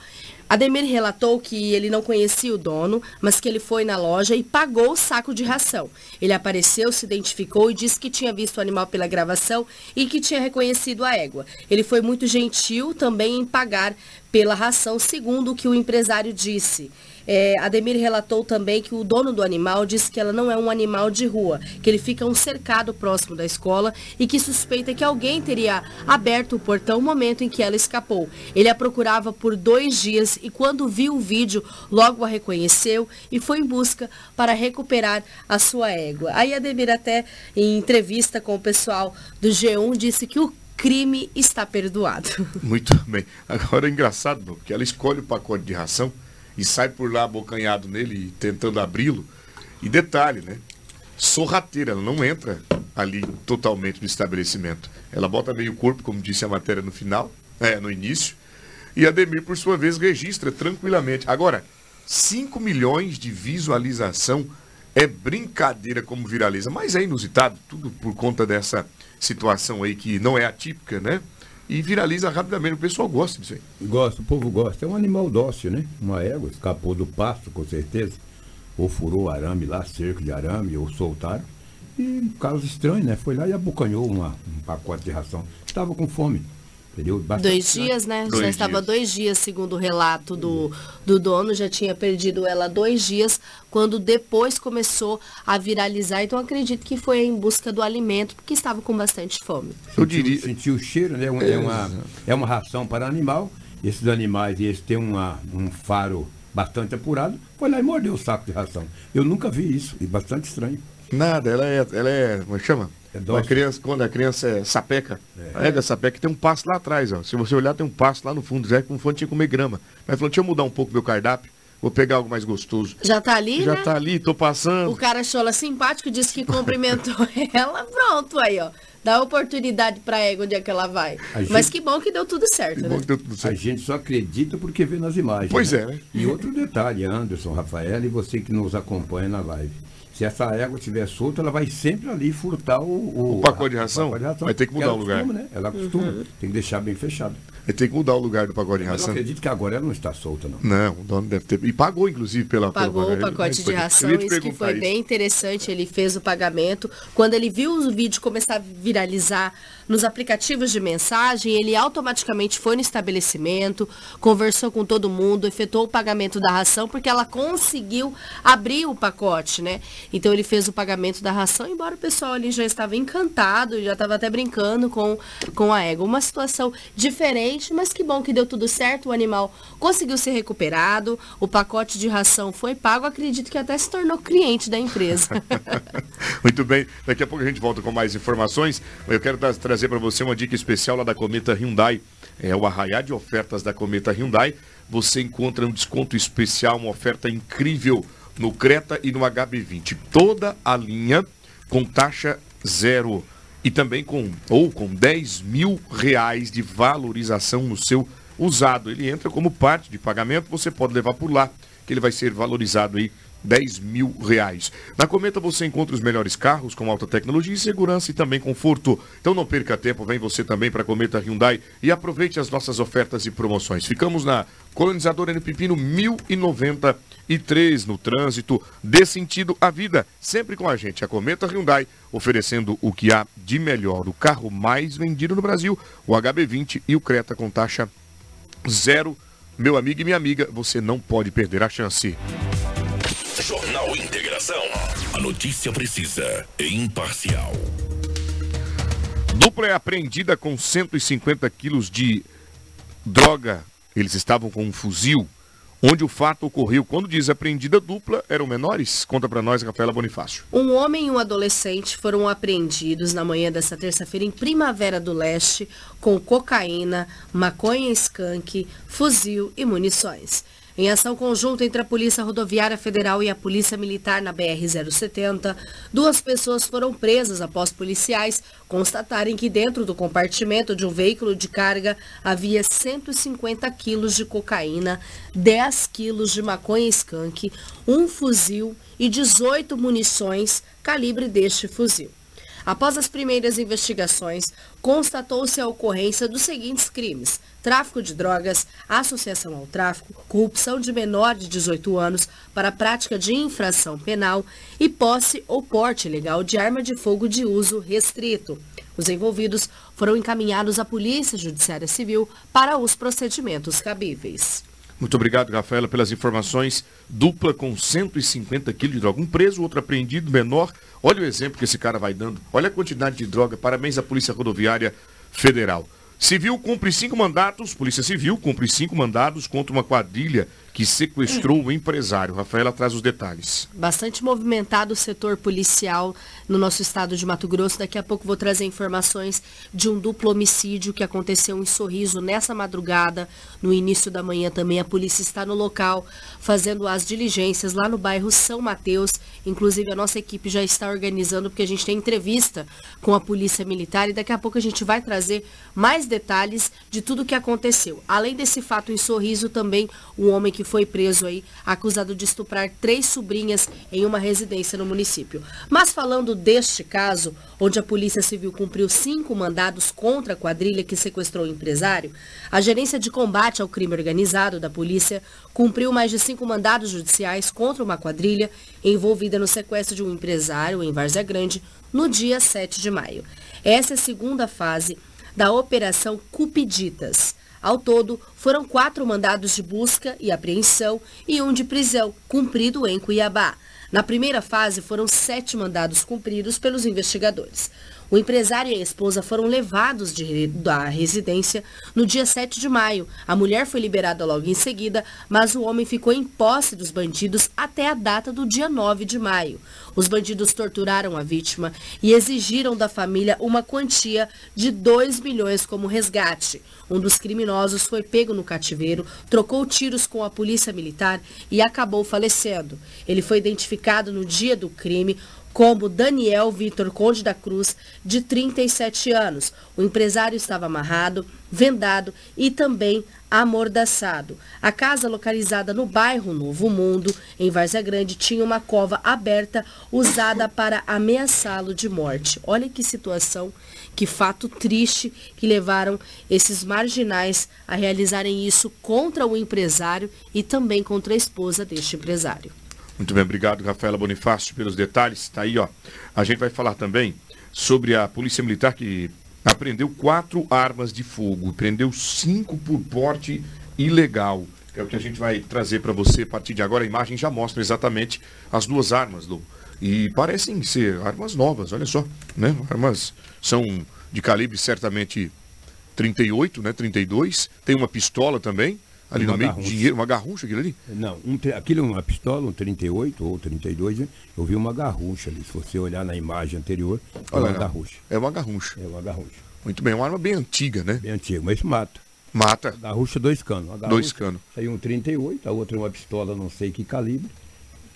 Ademir relatou que ele não conhecia o dono, mas que ele foi na loja e pagou o saco de ração. Ele apareceu, se identificou e disse que tinha visto o animal pela gravação e que tinha reconhecido a égua. Ele foi muito gentil também em pagar pela ração, segundo o que o empresário disse. É, Ademir relatou também que o dono do animal disse que ela não é um animal de rua, que ele fica um cercado próximo da escola e que suspeita que alguém teria aberto o portão no momento em que ela escapou. Ele a procurava por dois dias e quando viu o vídeo, logo a reconheceu e foi em busca para recuperar a sua égua. Aí Ademir até em entrevista com o pessoal do G1 disse que o crime está perdoado. Muito bem. Agora é engraçado, porque ela escolhe o pacote de ração e sai por lá abocanhado nele, tentando abri-lo. E detalhe, né? Sorrateira, ela não entra ali totalmente no estabelecimento. Ela bota meio corpo, como disse a matéria no final, é, no início. E a Demir, por sua vez, registra tranquilamente. Agora, 5 milhões de visualização é brincadeira como viraliza, mas é inusitado, tudo por conta dessa situação aí que não é atípica, né? E viraliza rapidamente. O pessoal gosta disso aí. Gosta, o povo gosta. É um animal dócil, né? Uma égua, escapou do pasto, com certeza. Ou furou arame lá, cerco de arame, ou soltaram. E um caso estranho, né? Foi lá e abocanhou uma, um pacote de ração. Estava com fome. Entendeu? Bastante Dois dias, né? Dois já estava dias. dois dias, segundo o relato do, do dono, já tinha perdido ela dois dias, quando depois começou a viralizar. Então acredito que foi em busca do alimento, porque estava com bastante fome. Eu diria. Sentiu o cheiro, né? Um- É uma, é uma ração para animal. Esses animais, eles têm uma, um faro bastante apurado. Foi lá e mordeu o saco de ração. Eu nunca vi isso. E bastante estranho. Nada, ela é. Ela é. Como é chama? É quando, a criança, quando a criança é sapeca, é. a égua sapeca tem um passo lá atrás, ó. Se você olhar, tem um passo lá no fundo. Já como fonte tinha que comer grama. Mas falou, deixa eu mudar um pouco meu cardápio. Vou pegar algo mais gostoso. Já tá ali, Já né? tá ali, tô passando. O cara achou ela simpático, disse que cumprimentou ela. Pronto, aí, ó. Dá oportunidade pra égua onde é que ela vai. Gente... Mas que bom que deu tudo certo, que né? Deu tudo certo. A gente só acredita porque vê nas imagens. Pois né? é, né? E outro detalhe, Anderson, Rafael e você que nos acompanha na live. Se essa égua estiver solta, ela vai sempre ali furtar o, o, o pacote, de ração, pacote de ração. Vai ter que mudar o lugar. Costuma, né? Ela costuma. Uhum. Tem que deixar bem fechado. Ele tem que mudar o lugar do pacote de ração. Eu acredito que agora ela não está solta, não. Não, o dono deve ter. E pagou, inclusive, pela. Pagou pela... o pacote de ração, isso que foi isso. bem interessante. Ele fez o pagamento. Quando ele viu o vídeo começar a viralizar nos aplicativos de mensagem, ele automaticamente foi no estabelecimento, conversou com todo mundo, efetuou o pagamento da ração, porque ela conseguiu abrir o pacote, né? Então ele fez o pagamento da ração, embora o pessoal ali já estava encantado, já estava até brincando com, com a égua. Uma situação diferente, mas que bom que deu tudo certo, o animal conseguiu ser recuperado, o pacote de ração foi pago, acredito que até se tornou cliente da empresa. Muito bem, daqui a pouco a gente volta com mais informações. Eu quero trazer trazer para você uma dica especial lá da Cometa Hyundai. É o arraiar de ofertas da Cometa Hyundai. Você encontra um desconto especial, uma oferta incrível no Creta e no HB20. Toda a linha com taxa zero e também com ou com 10 mil reais de valorização no seu usado. Ele entra como parte de pagamento, você pode levar por lá, que ele vai ser valorizado aí 10 mil reais. Na Cometa você encontra os melhores carros com alta tecnologia e segurança e também conforto. Então não perca tempo, vem você também para a Cometa Hyundai e aproveite as nossas ofertas e promoções. Ficamos na Colonizadora N Pepino 1093 no trânsito. Dê sentido à vida, sempre com a gente. A Cometa Hyundai oferecendo o que há de melhor. O carro mais vendido no Brasil, o HB20 e o Creta com taxa zero. Meu amigo e minha amiga, você não pode perder a chance. Jornal Integração. A notícia precisa e imparcial. Dupla é apreendida com 150 quilos de droga. Eles estavam com um fuzil. Onde o fato ocorreu, quando diz apreendida dupla, eram menores? Conta para nós, Rafaela Bonifácio. Um homem e um adolescente foram apreendidos na manhã desta terça-feira em Primavera do Leste com cocaína, maconha skunk, fuzil e munições. Em ação conjunta entre a Polícia Rodoviária Federal e a Polícia Militar na BR-070, duas pessoas foram presas após policiais constatarem que dentro do compartimento de um veículo de carga havia 150 quilos de cocaína, 10 quilos de maconha skunk, um fuzil e 18 munições calibre deste fuzil. Após as primeiras investigações, constatou-se a ocorrência dos seguintes crimes: tráfico de drogas, associação ao tráfico, corrupção de menor de 18 anos para prática de infração penal e posse ou porte ilegal de arma de fogo de uso restrito. Os envolvidos foram encaminhados à Polícia Judiciária Civil para os procedimentos cabíveis. Muito obrigado, Rafaela, pelas informações. Dupla com 150 quilos de droga. Um preso, outro apreendido, menor. Olha o exemplo que esse cara vai dando. Olha a quantidade de droga. Parabéns à Polícia Rodoviária Federal. Civil cumpre cinco mandatos, Polícia Civil cumpre cinco mandados contra uma quadrilha que sequestrou o empresário. Rafaela traz os detalhes. Bastante movimentado o setor policial no nosso estado de Mato Grosso. Daqui a pouco vou trazer informações de um duplo homicídio que aconteceu em Sorriso nessa madrugada. No início da manhã também a polícia está no local fazendo as diligências lá no bairro São Mateus. Inclusive a nossa equipe já está organizando porque a gente tem entrevista com a polícia militar e daqui a pouco a gente vai trazer mais detalhes de tudo o que aconteceu. Além desse fato em Sorriso, também um homem que foi preso aí, acusado de estuprar três sobrinhas em uma residência no município. Mas falando deste caso, onde a Polícia Civil cumpriu cinco mandados contra a quadrilha que sequestrou o empresário, a Gerência de Combate ao Crime Organizado da Polícia cumpriu mais de cinco mandados judiciais contra uma quadrilha envolvida no sequestro de um empresário em Várzea Grande no dia 7 de maio. Essa é a segunda fase da Operação Cupiditas. Ao todo, foram quatro mandados de busca e apreensão e um de prisão, cumprido em Cuiabá. Na primeira fase, foram sete mandados cumpridos pelos investigadores. O empresário e a esposa foram levados de, da residência no dia 7 de maio. A mulher foi liberada logo em seguida, mas o homem ficou em posse dos bandidos até a data do dia 9 de maio. Os bandidos torturaram a vítima e exigiram da família uma quantia de 2 milhões como resgate. Um dos criminosos foi pego no cativeiro, trocou tiros com a polícia militar e acabou falecendo. Ele foi identificado no dia do crime como Daniel Vitor Conde da Cruz, de 37 anos. O empresário estava amarrado, vendado e também amordaçado. A casa, localizada no bairro Novo Mundo, em Várzea Grande, tinha uma cova aberta usada para ameaçá-lo de morte. Olha que situação, que fato triste que levaram esses marginais a realizarem isso contra o empresário e também contra a esposa deste empresário. Muito bem, obrigado, Rafaela Bonifácio, pelos detalhes. Está aí, ó. A gente vai falar também sobre a Polícia Militar que apreendeu quatro armas de fogo, prendeu cinco por porte ilegal. É o que a gente vai trazer para você a partir de agora. A imagem já mostra exatamente as duas armas, Lu. E parecem ser armas novas, olha só, né? Armas são de calibre certamente 38, né? 32. Tem uma pistola também. Ali uma no meio, garrucha. dinheiro, uma garrucha aquilo ali? Não, um, aquilo é uma pistola, um 38 ou 32, né? eu vi uma garrucha ali. Se você olhar na imagem anterior, é uma garrucha. É uma garrucha. É uma garrucha. Muito bem, uma arma bem antiga, né? Bem antiga, mas mata. Mata. A garrucha, dois canos. Garrucha, dois canos. Saiu um 38, a outra é uma pistola, não sei que calibre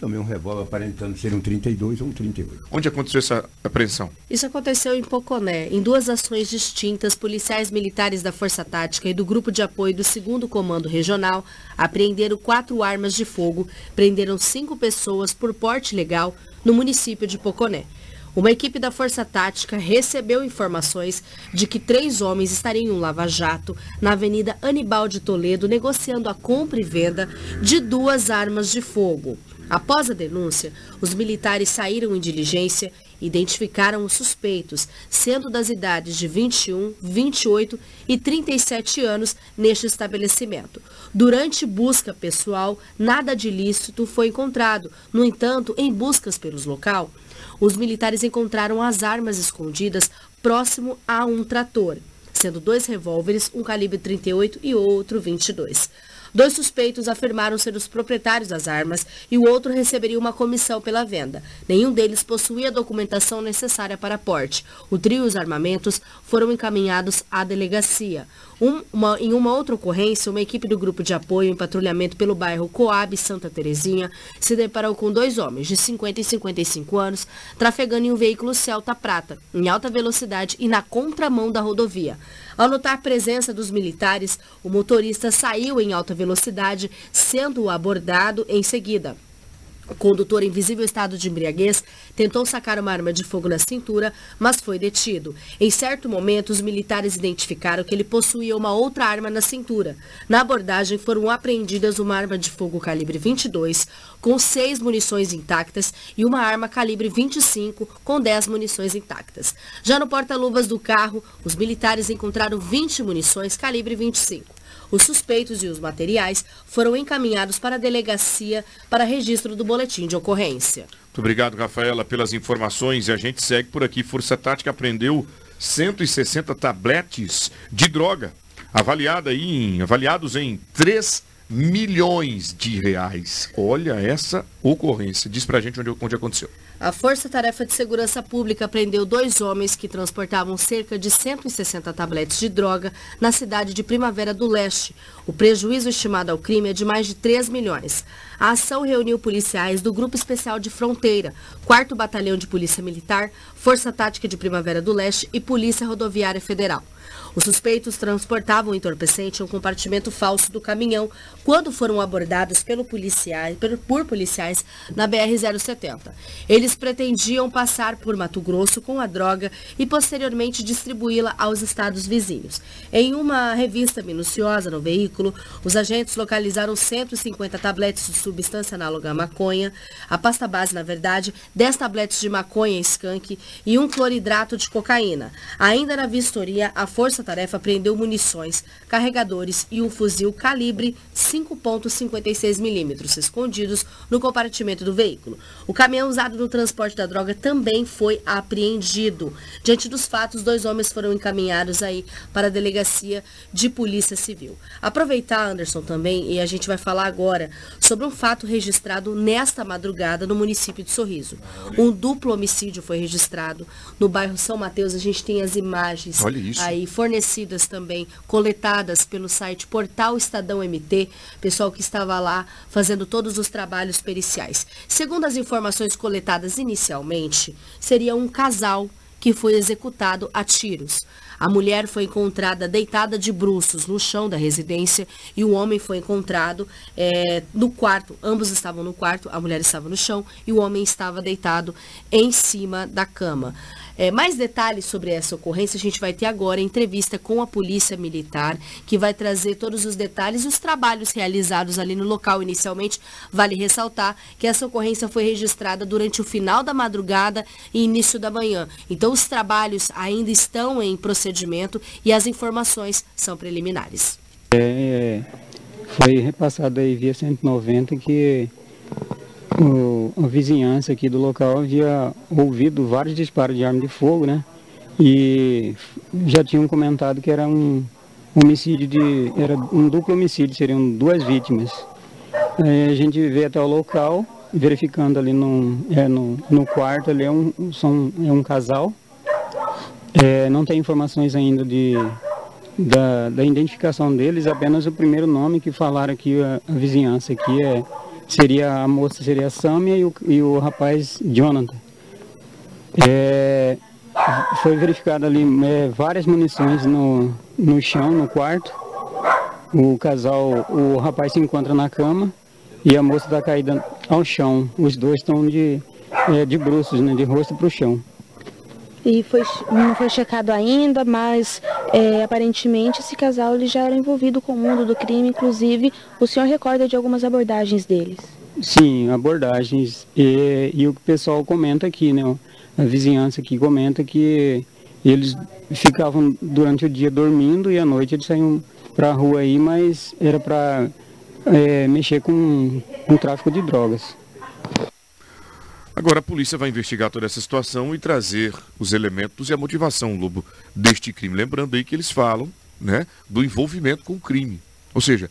também um revólver aparentando ser um 32 ou um 38. Onde aconteceu essa apreensão? Isso aconteceu em Poconé. Em duas ações distintas, policiais militares da Força Tática e do Grupo de Apoio do 2 Comando Regional apreenderam quatro armas de fogo, prenderam cinco pessoas por porte legal no município de Poconé. Uma equipe da Força Tática recebeu informações de que três homens estariam em um lava-jato na Avenida Anibal de Toledo negociando a compra e venda de duas armas de fogo. Após a denúncia, os militares saíram em diligência e identificaram os suspeitos, sendo das idades de 21, 28 e 37 anos neste estabelecimento. Durante busca pessoal, nada de ilícito foi encontrado. No entanto, em buscas pelos local, os militares encontraram as armas escondidas próximo a um trator, sendo dois revólveres, um calibre 38 e outro 22. Dois suspeitos afirmaram ser os proprietários das armas e o outro receberia uma comissão pela venda. Nenhum deles possuía a documentação necessária para porte. O trio e os armamentos foram encaminhados à delegacia. Um, uma, em uma outra ocorrência, uma equipe do grupo de apoio em patrulhamento pelo bairro Coab Santa Terezinha se deparou com dois homens de 50 e 55 anos trafegando em um veículo Celta Prata, em alta velocidade e na contramão da rodovia. Ao notar a presença dos militares, o motorista saiu em alta velocidade, sendo abordado em seguida. O condutor em visível estado de embriaguez tentou sacar uma arma de fogo na cintura, mas foi detido. Em certo momento, os militares identificaram que ele possuía uma outra arma na cintura. Na abordagem, foram apreendidas uma arma de fogo calibre 22, com seis munições intactas, e uma arma calibre 25, com 10 munições intactas. Já no porta-luvas do carro, os militares encontraram 20 munições calibre 25. Os suspeitos e os materiais foram encaminhados para a delegacia para registro do boletim de ocorrência. Muito obrigado, Rafaela, pelas informações. E a gente segue por aqui. Força Tática apreendeu 160 tabletes de droga, avaliada em, avaliados em 3 milhões de reais. Olha essa ocorrência. Diz pra gente onde, onde aconteceu. A Força Tarefa de Segurança Pública prendeu dois homens que transportavam cerca de 160 tabletes de droga na cidade de Primavera do Leste. O prejuízo estimado ao crime é de mais de 3 milhões. A ação reuniu policiais do Grupo Especial de Fronteira, 4 Batalhão de Polícia Militar, Força Tática de Primavera do Leste e Polícia Rodoviária Federal. Os suspeitos transportavam o entorpecente em um compartimento falso do caminhão quando foram abordados pelo policiais, por policiais na BR-070. Eles pretendiam passar por Mato Grosso com a droga e posteriormente distribuí-la aos estados vizinhos. Em uma revista minuciosa no veículo. Os agentes localizaram 150 tabletes de substância análoga à maconha, a pasta base, na verdade, 10 tabletes de maconha skunk e um cloridrato de cocaína. Ainda na vistoria, a força-tarefa prendeu munições, carregadores e um fuzil calibre 5.56 milímetros escondidos no compartimento do veículo. O caminhão usado no transporte da droga também foi apreendido. Diante dos fatos, dois homens foram encaminhados aí para a delegacia de polícia civil. Aproveitar, Anderson, também, e a gente vai falar agora sobre um fato registrado nesta madrugada no município de Sorriso. Um duplo homicídio foi registrado no bairro São Mateus. A gente tem as imagens aí fornecidas também, coletadas pelo site Portal Estadão MT, pessoal que estava lá fazendo todos os trabalhos periciais. Segundo as informações coletadas inicialmente, seria um casal que foi executado a tiros. A mulher foi encontrada deitada de bruços no chão da residência e o homem foi encontrado é, no quarto. Ambos estavam no quarto, a mulher estava no chão e o homem estava deitado em cima da cama. É, mais detalhes sobre essa ocorrência a gente vai ter agora em entrevista com a Polícia Militar, que vai trazer todos os detalhes e os trabalhos realizados ali no local inicialmente. Vale ressaltar que essa ocorrência foi registrada durante o final da madrugada e início da manhã. Então, os trabalhos ainda estão em procedimento e as informações são preliminares. É, foi repassado aí via 190 que a vizinhança aqui do local havia ouvido vários disparos de arma de fogo, né? E já tinham comentado que era um homicídio de. era um duplo homicídio, seriam duas vítimas. Aí a gente veio até o local, verificando ali no, é, no, no quarto ali é um, são, é um casal. É, não tem informações ainda de, da, da identificação deles, apenas o primeiro nome que falaram aqui, a, a vizinhança aqui é seria a moça seria a Samia e o, e o rapaz Jonathan. É, foi verificado ali é, várias munições no, no chão, no quarto. O casal, o rapaz se encontra na cama e a moça está caída ao chão. Os dois estão de, é, de bruços, né, de rosto para o chão. E foi, não foi checado ainda, mas é, aparentemente esse casal ele já era envolvido com o mundo do crime, inclusive o senhor recorda de algumas abordagens deles? Sim, abordagens. E, e o pessoal comenta aqui, né? A vizinhança aqui comenta que eles ficavam durante o dia dormindo e à noite eles saíam para a rua aí, mas era para é, mexer com, com tráfico de drogas. Agora a polícia vai investigar toda essa situação e trazer os elementos e a motivação, Lobo, deste crime. Lembrando aí que eles falam né, do envolvimento com o crime. Ou seja,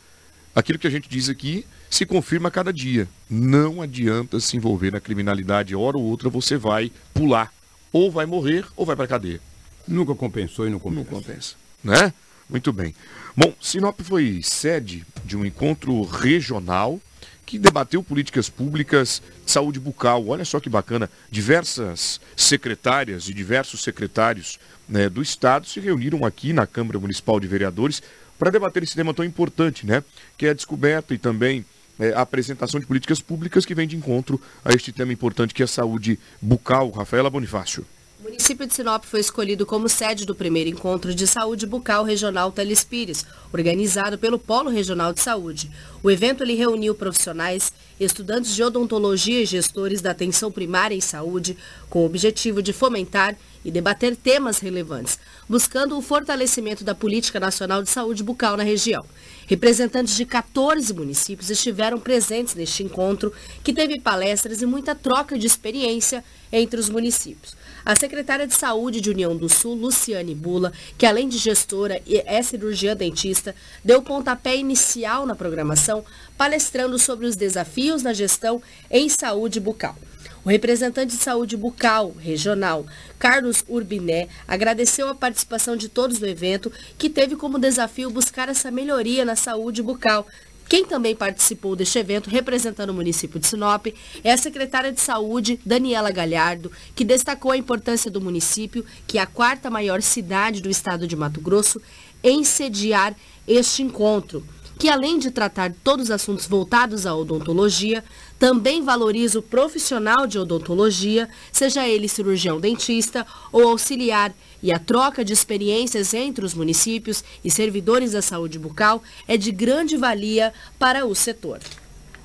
aquilo que a gente diz aqui se confirma a cada dia. Não adianta se envolver na criminalidade. Hora ou outra você vai pular. Ou vai morrer ou vai para cadeia. Nunca compensou e não compensa. Não compensa. Né? Muito bem. Bom, Sinop foi sede de um encontro regional que debateu políticas públicas de saúde bucal. Olha só que bacana. Diversas secretárias e diversos secretários né, do Estado se reuniram aqui na Câmara Municipal de Vereadores para debater esse tema tão importante, né? Que é a descoberta e também é, a apresentação de políticas públicas que vem de encontro a este tema importante que é a saúde bucal. Rafaela Bonifácio. O município de Sinop foi escolhido como sede do primeiro encontro de saúde bucal regional Telespires, organizado pelo Polo Regional de Saúde. O evento ele reuniu profissionais, estudantes de odontologia e gestores da atenção primária em saúde, com o objetivo de fomentar e debater temas relevantes, buscando o fortalecimento da política nacional de saúde bucal na região. Representantes de 14 municípios estiveram presentes neste encontro, que teve palestras e muita troca de experiência entre os municípios. A secretária de Saúde de União do Sul, Luciane Bula, que além de gestora e é cirurgiã dentista, deu pontapé inicial na programação, palestrando sobre os desafios na gestão em saúde bucal. O representante de saúde bucal regional, Carlos Urbiné, agradeceu a participação de todos no evento, que teve como desafio buscar essa melhoria na saúde bucal, quem também participou deste evento, representando o município de Sinop, é a secretária de Saúde, Daniela Galhardo, que destacou a importância do município, que é a quarta maior cidade do estado de Mato Grosso, em sediar este encontro que além de tratar todos os assuntos voltados à odontologia, também valoriza o profissional de odontologia, seja ele cirurgião dentista ou auxiliar, e a troca de experiências entre os municípios e servidores da saúde bucal é de grande valia para o setor.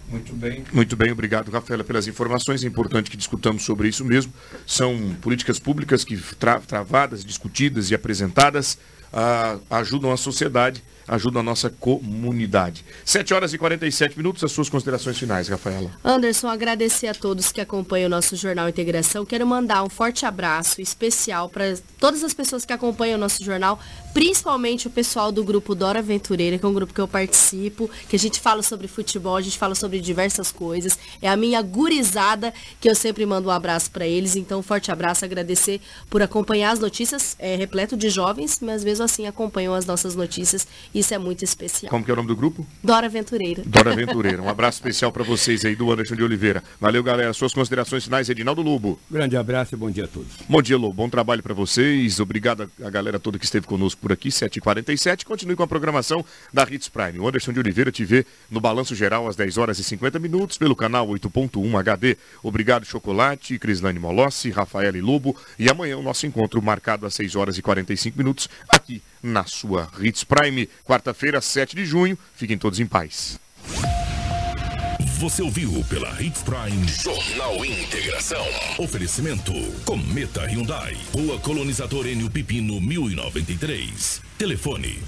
Muito bem. Muito bem, obrigado, Rafaela, pelas informações. É importante que discutamos sobre isso mesmo. São políticas públicas que tra travadas, discutidas e apresentadas ah, ajudam a sociedade ajuda a nossa comunidade. 7 horas e 47 minutos, as suas considerações finais, Rafaela. Anderson, agradecer a todos que acompanham o nosso Jornal Integração. Quero mandar um forte abraço especial para todas as pessoas que acompanham o nosso jornal, principalmente o pessoal do grupo Dora Aventureira, que é um grupo que eu participo, que a gente fala sobre futebol, a gente fala sobre diversas coisas. É a minha gurizada que eu sempre mando um abraço para eles. Então, um forte abraço, agradecer por acompanhar as notícias. É repleto de jovens, mas mesmo assim acompanham as nossas notícias isso é muito especial. Como que é o nome do grupo? Dora Aventureira. Dora Aventureira. Um abraço especial para vocês aí do Anderson de Oliveira. Valeu, galera. Suas considerações finais, Edinaldo Lobo. Grande abraço e bom dia a todos. Bom dia, Lobo. Bom trabalho para vocês. Obrigado a galera toda que esteve conosco por aqui, 7h47. Continue com a programação da Hits Prime. O Anderson de Oliveira te vê no Balanço Geral às 10 horas e 50 minutos pelo canal 8.1 HD. Obrigado, Chocolate, Crislane Molossi, Rafael e Lobo. E amanhã o nosso encontro marcado às 6 horas e 45 minutos aqui na sua Hits Prime. Quarta-feira, 7 de junho. Fiquem todos em paz. Você ouviu pela Hits Prime Jornal Integração. Oferecimento Cometa Hyundai. Rua Colonizador Enio Pipino 1093. Telefone